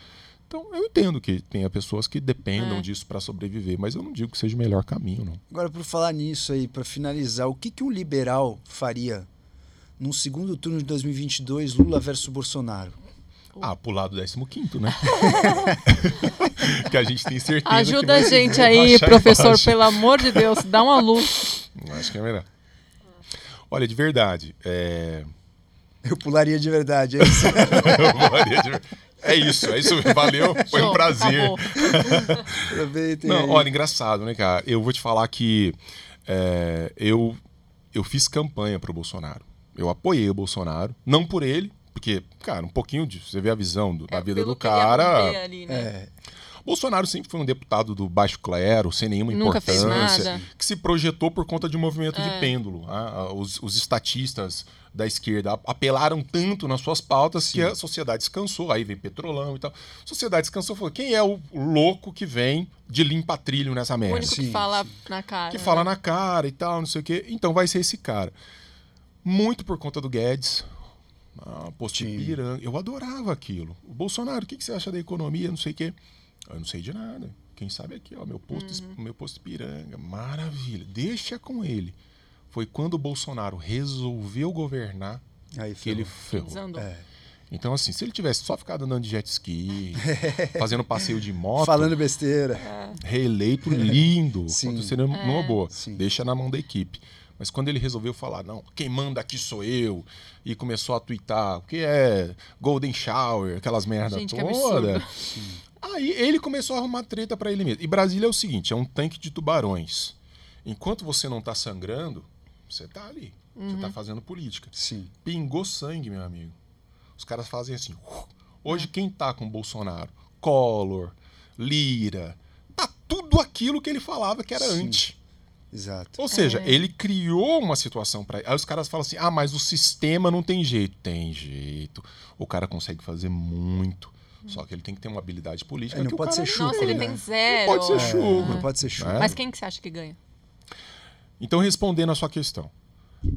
Então, eu entendo que tenha pessoas que dependam É. disso para sobreviver, mas eu não digo que seja o melhor caminho, não. Agora, por falar nisso aí, para finalizar, o que, que um liberal faria num segundo turno de 2022, Lula versus Bolsonaro? Ah, pular do 15, né? que a gente tem certeza Ajuda a gente aí, professor, pelo amor de Deus, dá uma luz. Acho que é melhor. Olha, de verdade, é... Eu pularia de verdade, é isso. eu faria de ver- é isso, é isso. Valeu, foi um Show, prazer. acabou. Aproveitem Não, aí. olha, engraçado, né, cara? Eu vou te falar que é, eu, eu fiz campanha pro Bolsonaro. Eu apoiei o Bolsonaro, não por ele, porque, cara, um pouquinho de. Você vê a visão do- da É, vida pelo do cara. ali, né? É, Bolsonaro sempre foi um deputado do baixo clero, sem nenhuma Nunca fez importância, nada. que se projetou por conta de um movimento de É. pêndulo. Ah, Os, os estatistas da esquerda ap- apelaram tanto nas suas pautas que a sociedade descansou. Aí vem Petrolão e tal. A sociedade descansou e falou: quem é o louco que vem de limpa-trilho nessa O merda? único Sim, que fala na cara. que né? fala na cara e tal, não sei o quê. Então vai ser esse cara. Muito por conta do Guedes. Ah, posto de Sim. piranga. Eu adorava aquilo. O Bolsonaro, o que, que você acha da economia? Não sei o quê. Eu não sei de nada. Quem sabe aqui, ó, meu posto, Uhum. meu posto piranga. Maravilha. Deixa com ele. Foi quando o Bolsonaro resolveu governar aí que ele ferrou. É. Então, assim, se ele tivesse só ficado andando de jet ski, fazendo passeio de moto, Falando besteira. reeleito lindo. Sim. Aconteceria numa boa. Sim. Deixa na mão da equipe. Mas quando ele resolveu falar, não, quem manda aqui sou eu, e começou a twittar o que é Golden Shower, aquelas merda Gente, toda. Aí ele começou a arrumar treta pra ele mesmo. E Brasília é o seguinte, é um tanque de tubarões. Enquanto você não tá sangrando, você tá ali. Você Uhum. tá fazendo política. Sim. Pingou sangue, meu amigo. Os caras fazem assim. Hoje quem tá com o Bolsonaro? Collor, Lira, tá tudo aquilo que ele falava que era Sim. antes. Exato. Ou seja, É. ele criou uma situação para Aí os caras falam assim: "Ah, mas o sistema não tem jeito". Tem jeito. O cara consegue fazer muito. Só que ele tem que ter uma habilidade política É, não que o pode cara ser não chucro, Nossa, ele né? tem zero. pode ser É, chucro. não pode ser chucro. né? Mas quem que você acha que ganha? Então, respondendo a sua questão,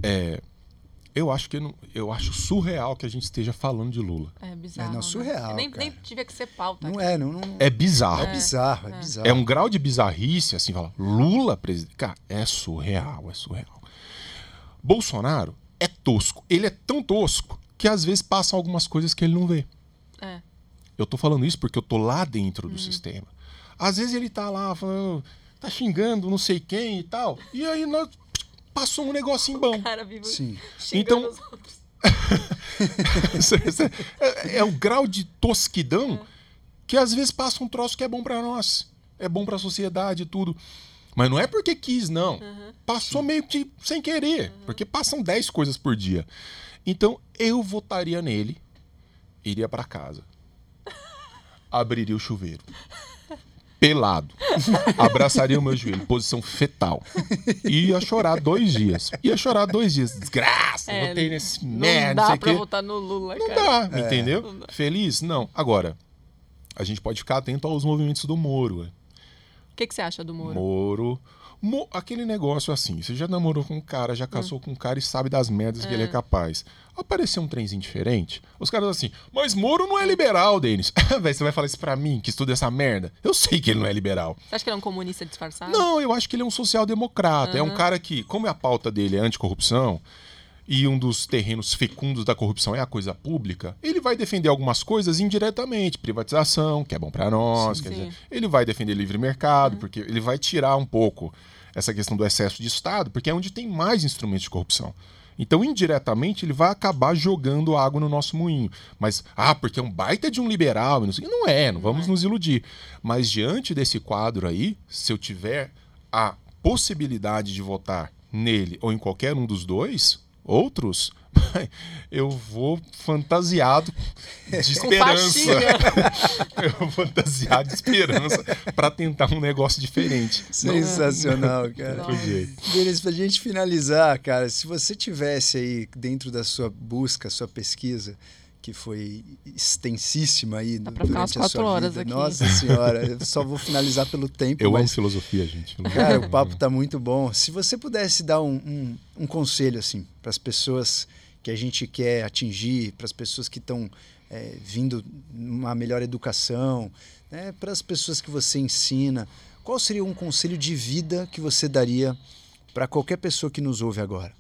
é, eu acho que não- eu acho surreal que a gente esteja falando de Lula. É bizarro. não, né? surreal, Nem, cara. nem tivia que ser pauta. Não aqui. é, não, não- É bizarro. é bizarro, é bizarro. É um grau de bizarrice, assim, falar, Lula presidente. Cara, é surreal, é surreal. Bolsonaro é tosco. Ele é tão tosco que às vezes passam algumas coisas que ele não vê. É. Eu tô falando isso porque eu tô lá dentro Uhum. do sistema. Às vezes ele tá lá falando, tá xingando não sei quem e tal. E aí nós passou um negocinho bom. O cara vive Sim. Então- os outros. é, é o grau de tosquidão que às vezes passa um troço que é bom pra nós. É bom pra sociedade e tudo. Mas não é porque quis, não. Passou meio que sem querer. Porque passam 10 coisas por dia. Então eu votaria nele, iria pra casa, abriria o chuveiro. Pelado. Abraçaria o meu joelho, posição fetal. Ia chorar dois dias. Ia chorar dois dias. Desgraça, É, votei nesse Não merda, não dá pra quê. votar no Lula, Não cara. dá, entendeu? Não dá. Feliz? Não. Agora, a gente pode ficar atento aos movimentos do Moro. O que, que você acha do Moro? Moro. Mo- aquele negócio assim, você já namorou com um cara, já casou com um cara e sabe das merdas que ele é capaz. Apareceu um trenzinho diferente, os caras assim, mas Moro não é liberal, Denis. Véi, você vai falar isso pra mim, que estuda essa merda? Eu sei que ele não é liberal. Você acha que ele é um comunista disfarçado? Não, eu acho que ele é um social-democrata. É um cara que, como a pauta dele é anticorrupção, e um dos terrenos fecundos da corrupção é a coisa pública, ele vai defender algumas coisas indiretamente. Privatização, que é bom para nós. Sim, sim. dizer, ele vai defender livre mercado, porque ele vai tirar um pouco essa questão do excesso de Estado, porque é onde tem mais instrumentos de corrupção. Então, indiretamente, ele vai acabar jogando água no nosso moinho. Mas, ah, porque é um baita de um liberal. e Não, sei, não é, não vamos nos iludir. Mas, diante desse quadro aí, se eu tiver a possibilidade de votar nele ou em qualquer um dos dois, outros, eu vou fantasiado de esperança. eu vou fantasiado de esperança para tentar um negócio diferente. Sensacional, cara. Outro jeito. Denis, pra gente finalizar, cara, se você tivesse aí dentro da sua busca, sua pesquisa, que foi extensíssima aí Dá pra ficar durante umas a sua quatro horas vida. aqui. Nossa senhora, eu só vou finalizar pelo tempo, Eu amo mas filosofia, gente. cara, o papo tá muito bom. Se você pudesse dar um, um, um conselho assim para as pessoas que a gente quer atingir, para as pessoas que estão é, vindo uma melhor educação, né, para as pessoas que você ensina, qual seria um conselho de vida que você daria para qualquer pessoa que nos ouve agora?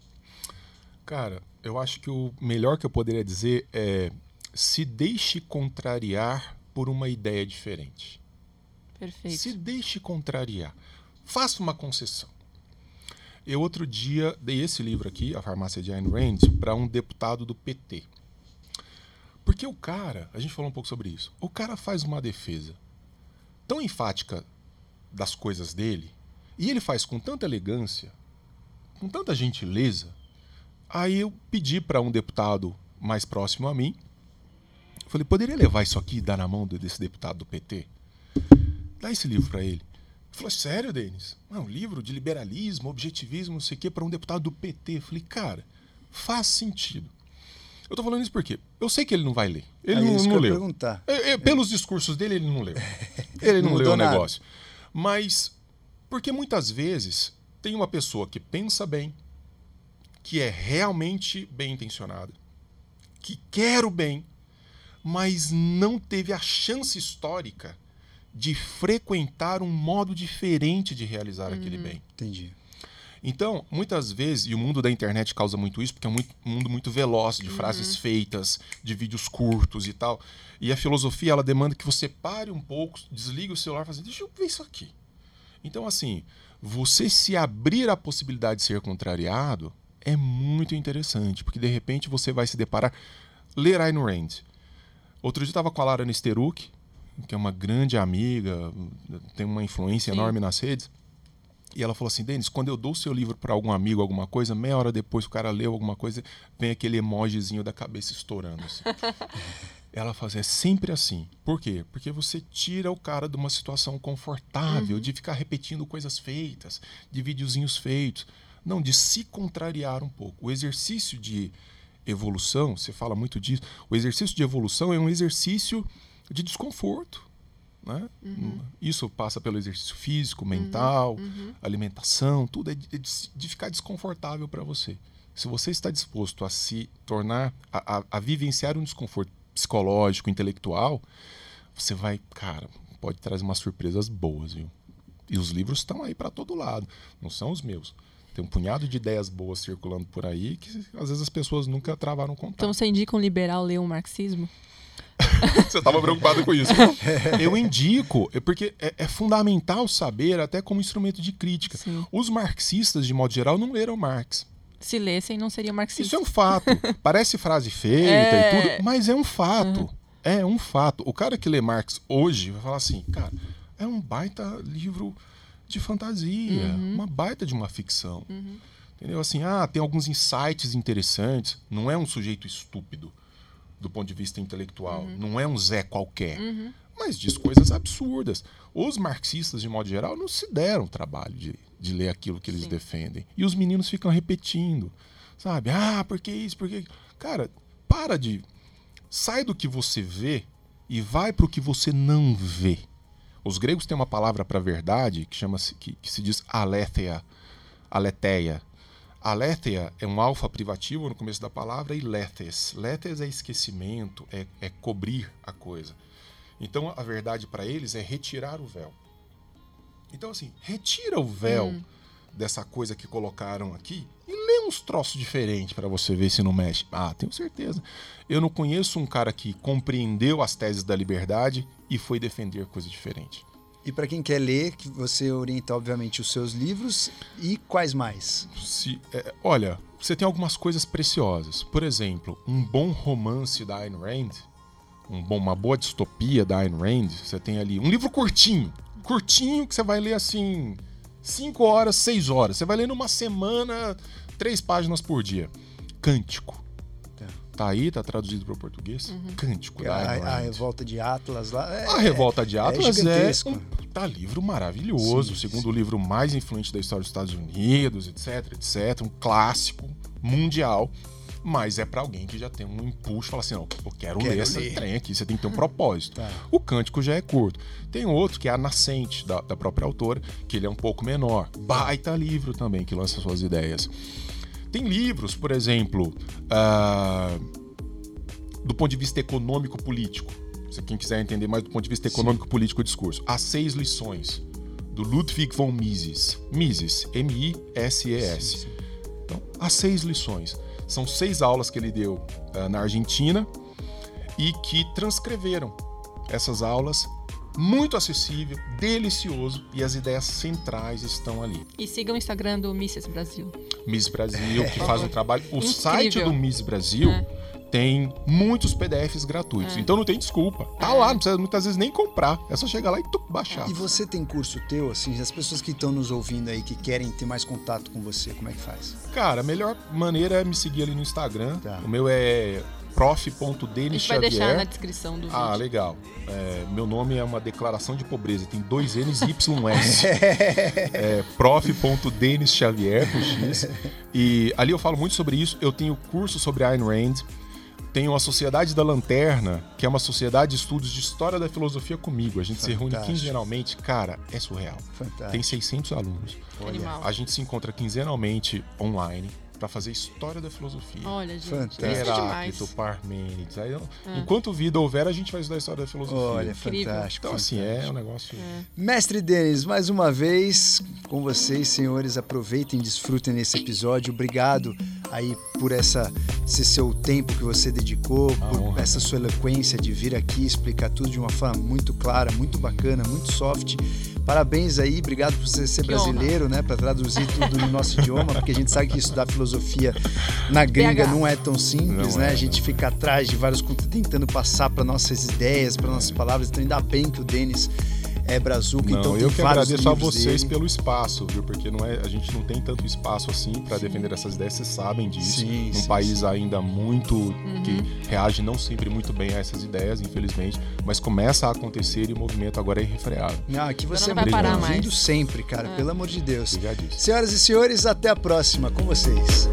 Cara, eu acho que o melhor que eu poderia dizer é se deixe contrariar por uma ideia diferente. Perfeito. Se deixe contrariar. Faça uma concessão. Eu outro dia dei esse livro aqui, A Farmácia de Ayn Rand, para um deputado do PT. Porque o cara, a gente falou um pouco sobre isso, o cara faz uma defesa tão enfática das coisas dele, e ele faz com tanta elegância, com tanta gentileza. Aí eu pedi para um deputado mais próximo a mim, falei, poderia levar isso aqui e dar na mão desse deputado do PT? Dá esse livro para ele. Ele falou, sério, Denis? É um livro de liberalismo, objetivismo, não sei o quê, para um deputado do PT. Eu falei, cara, faz sentido. Eu tô falando isso porque eu sei que ele não vai ler. Ele É não, isso não leu. perguntar. É, é, pelos discursos dele, ele não leu. Ele não, Não leu o nada. negócio. Mas, porque muitas vezes tem uma pessoa que pensa bem, que é realmente bem intencionada, que quer o bem, mas não teve a chance histórica de frequentar um modo diferente de realizar aquele bem. Entendi. Então, muitas vezes, e o mundo da internet causa muito isso, porque é um mundo muito veloz, de frases feitas, de vídeos curtos e tal. E a filosofia, ela demanda que você pare um pouco, desligue o celular e fale assim, deixa eu ver isso aqui. Então, assim, você se abrir à possibilidade de ser contrariado é muito interessante, porque de repente você vai se deparar... Ler Ayn Rand. Outro dia eu estava com a Lara Nesteruk, que é uma grande amiga, tem uma influência Sim. enorme nas redes. E ela falou assim: Denis, quando eu dou o seu livro para algum amigo, alguma coisa, meia hora depois o cara leu alguma coisa, vem aquele emojizinho da cabeça estourando. assim. ela fala assim: é sempre assim. Por quê? Porque você tira o cara de uma situação confortável, de ficar repetindo coisas feitas, de videozinhos feitos. Não, de se contrariar um pouco. O exercício de evolução, você fala muito disso, o exercício de evolução é um exercício de desconforto. Né? Isso passa pelo exercício físico, mental, alimentação, tudo é de, é de- de ficar desconfortável para você. Se você está disposto a se tornar, a, a- a vivenciar um desconforto psicológico, intelectual, você vai, cara, pode trazer umas surpresas boas, viu? E os livros estão aí para todo lado, não são os meus. Tem um punhado de ideias boas circulando por aí que às vezes as pessoas nunca travaram contato. Então você indica um liberal ler o marxismo? Você estava preocupado com isso. Eu indico, é porque é, é fundamental saber, até como instrumento de crítica. Sim. Os marxistas, de modo geral, não leram Marx. Se lessem, não seria marxista. Isso é um fato. Parece frase feita É. e tudo, mas é um fato. É um fato. O cara que lê Marx hoje vai falar assim, cara, é um baita livro de fantasia, uma baita de uma ficção. Entendeu? Assim, ah, tem alguns insights interessantes. Não é um sujeito estúpido do ponto de vista intelectual. Não é um Zé qualquer. Mas diz coisas absurdas. Os marxistas, de modo geral, não se deram o trabalho de, de ler aquilo que eles Sim. defendem. E os meninos ficam repetindo. Sabe? Ah, por que isso? Por que. Cara, para de. Sai do que você vê e vai para o que você não vê. Os gregos têm uma palavra para verdade que chama-se que, que se diz aletheia, aletheia. Aletheia é um alfa privativo no começo da palavra e lethes. Lethes é esquecimento, é, é cobrir a coisa. Então a verdade para eles é retirar o véu. Então assim, retira o véu dessa coisa que colocaram aqui e lê uns troços diferentes para você ver se não mexe. Ah, tenho certeza. Eu não conheço um cara que compreendeu as teses da liberdade e foi defender coisa diferente. E para quem quer ler, que você orienta, obviamente, os seus livros e quais mais? Se, é, olha, você tem algumas coisas preciosas. Por exemplo, um bom romance da Ayn Rand, um bom, uma boa distopia da Ayn Rand, você tem ali um livro curtinho, curtinho que você vai ler assim, 5 horas, 6 horas. Você vai ler numa semana, três páginas por dia. Cântico. Tá. Tá aí, tá traduzido para o português. Cântico da Ayn A, a revolta de Atlas lá. é- A Revolta de Atlas é, gigantesco. um puta livro maravilhoso, Sim, o segundo livro mais influente da história dos Estados Unidos, etc, etc, um clássico mundial, mas é pra alguém que já tem um impulso, fala assim, não, eu quero, Quero ler esse ler. trem aqui, você tem que ter um propósito. Tá. O Cântico já é curto. Tem outro que é a Nascente, da, da própria autora, que ele é um pouco menor. Baita livro também, que lança suas ideias. Tem livros, por exemplo, uh, do ponto de vista econômico-político. Se quem quiser entender mais do ponto de vista econômico-político o discurso. As seis lições, do Ludwig von Mises. Mises, M-I-S-E-S. Então, as seis lições. São seis aulas que ele deu uh, na Argentina e que transcreveram essas aulas muito acessível, delicioso e as ideias centrais estão ali. E sigam o Instagram do Misses Brasil. Miss Brasil, que faz um trabalho. O Incrível. site do Miss Brasil é. Tem muitos PDFs gratuitos. É. Então não tem desculpa. Tá é. lá, não precisa muitas vezes nem comprar. É só chegar lá e tu, baixar. E você tem curso teu, assim, as pessoas que estão nos ouvindo aí, que querem ter mais contato com você, como é que faz? Cara, a melhor maneira é me seguir ali no Instagram. Tá. O meu é prof.denis Xavier. vai deixar na descrição do ah, vídeo. Ah, legal. É, meu nome é uma declaração de pobreza, tem dois N's e YS. é, prof.denis Xavier, com X. E ali eu falo muito sobre isso. Eu tenho curso sobre Ayn Rand. Tenho a Sociedade da Lanterna, que é uma sociedade de estudos de história da filosofia comigo. A gente Fantástico. se reúne quinzenalmente. Cara, é surreal. Fantástico. Tem 600 alunos. Animal. A gente se encontra quinzenalmente online para fazer história da filosofia. Olha, gente, fantástico. Heráclito, Parmênides. Aí, ah. Enquanto vida houver, a gente vai estudar a história da filosofia. Olha, Incrível. fantástico. Então, fantástico. assim, é um negócio. É. Mestre Denis, mais uma vez com vocês, senhores. Aproveitem e desfrutem nesse episódio. Obrigado aí por essa, esse seu tempo que você dedicou, a por honra, essa sua eloquência de vir aqui explicar tudo de uma forma muito clara, muito bacana, muito soft. Parabéns aí, obrigado por você ser que brasileiro, honra. né, para traduzir tudo no nosso idioma, porque a gente sabe que estudar filosofia na gringa não é tão simples, não né? É, a gente não. fica atrás de vários tentando passar para nossas ideias, para nossas palavras. Então ainda bem que o Denis é Brazuca, não, então eu que agradeço a vocês dele. pelo espaço, viu? Porque não é, a gente não tem tanto espaço assim para defender essas ideias, vocês sabem disso. Sim, Num sim, país sim. ainda muito uhum. que reage não sempre muito bem a essas ideias, infelizmente, mas começa a acontecer e o movimento agora é irrefreável. Ah, que você é muito bem-vindo sempre, cara, é. pelo amor de Deus. Senhoras e senhores, até a próxima com vocês.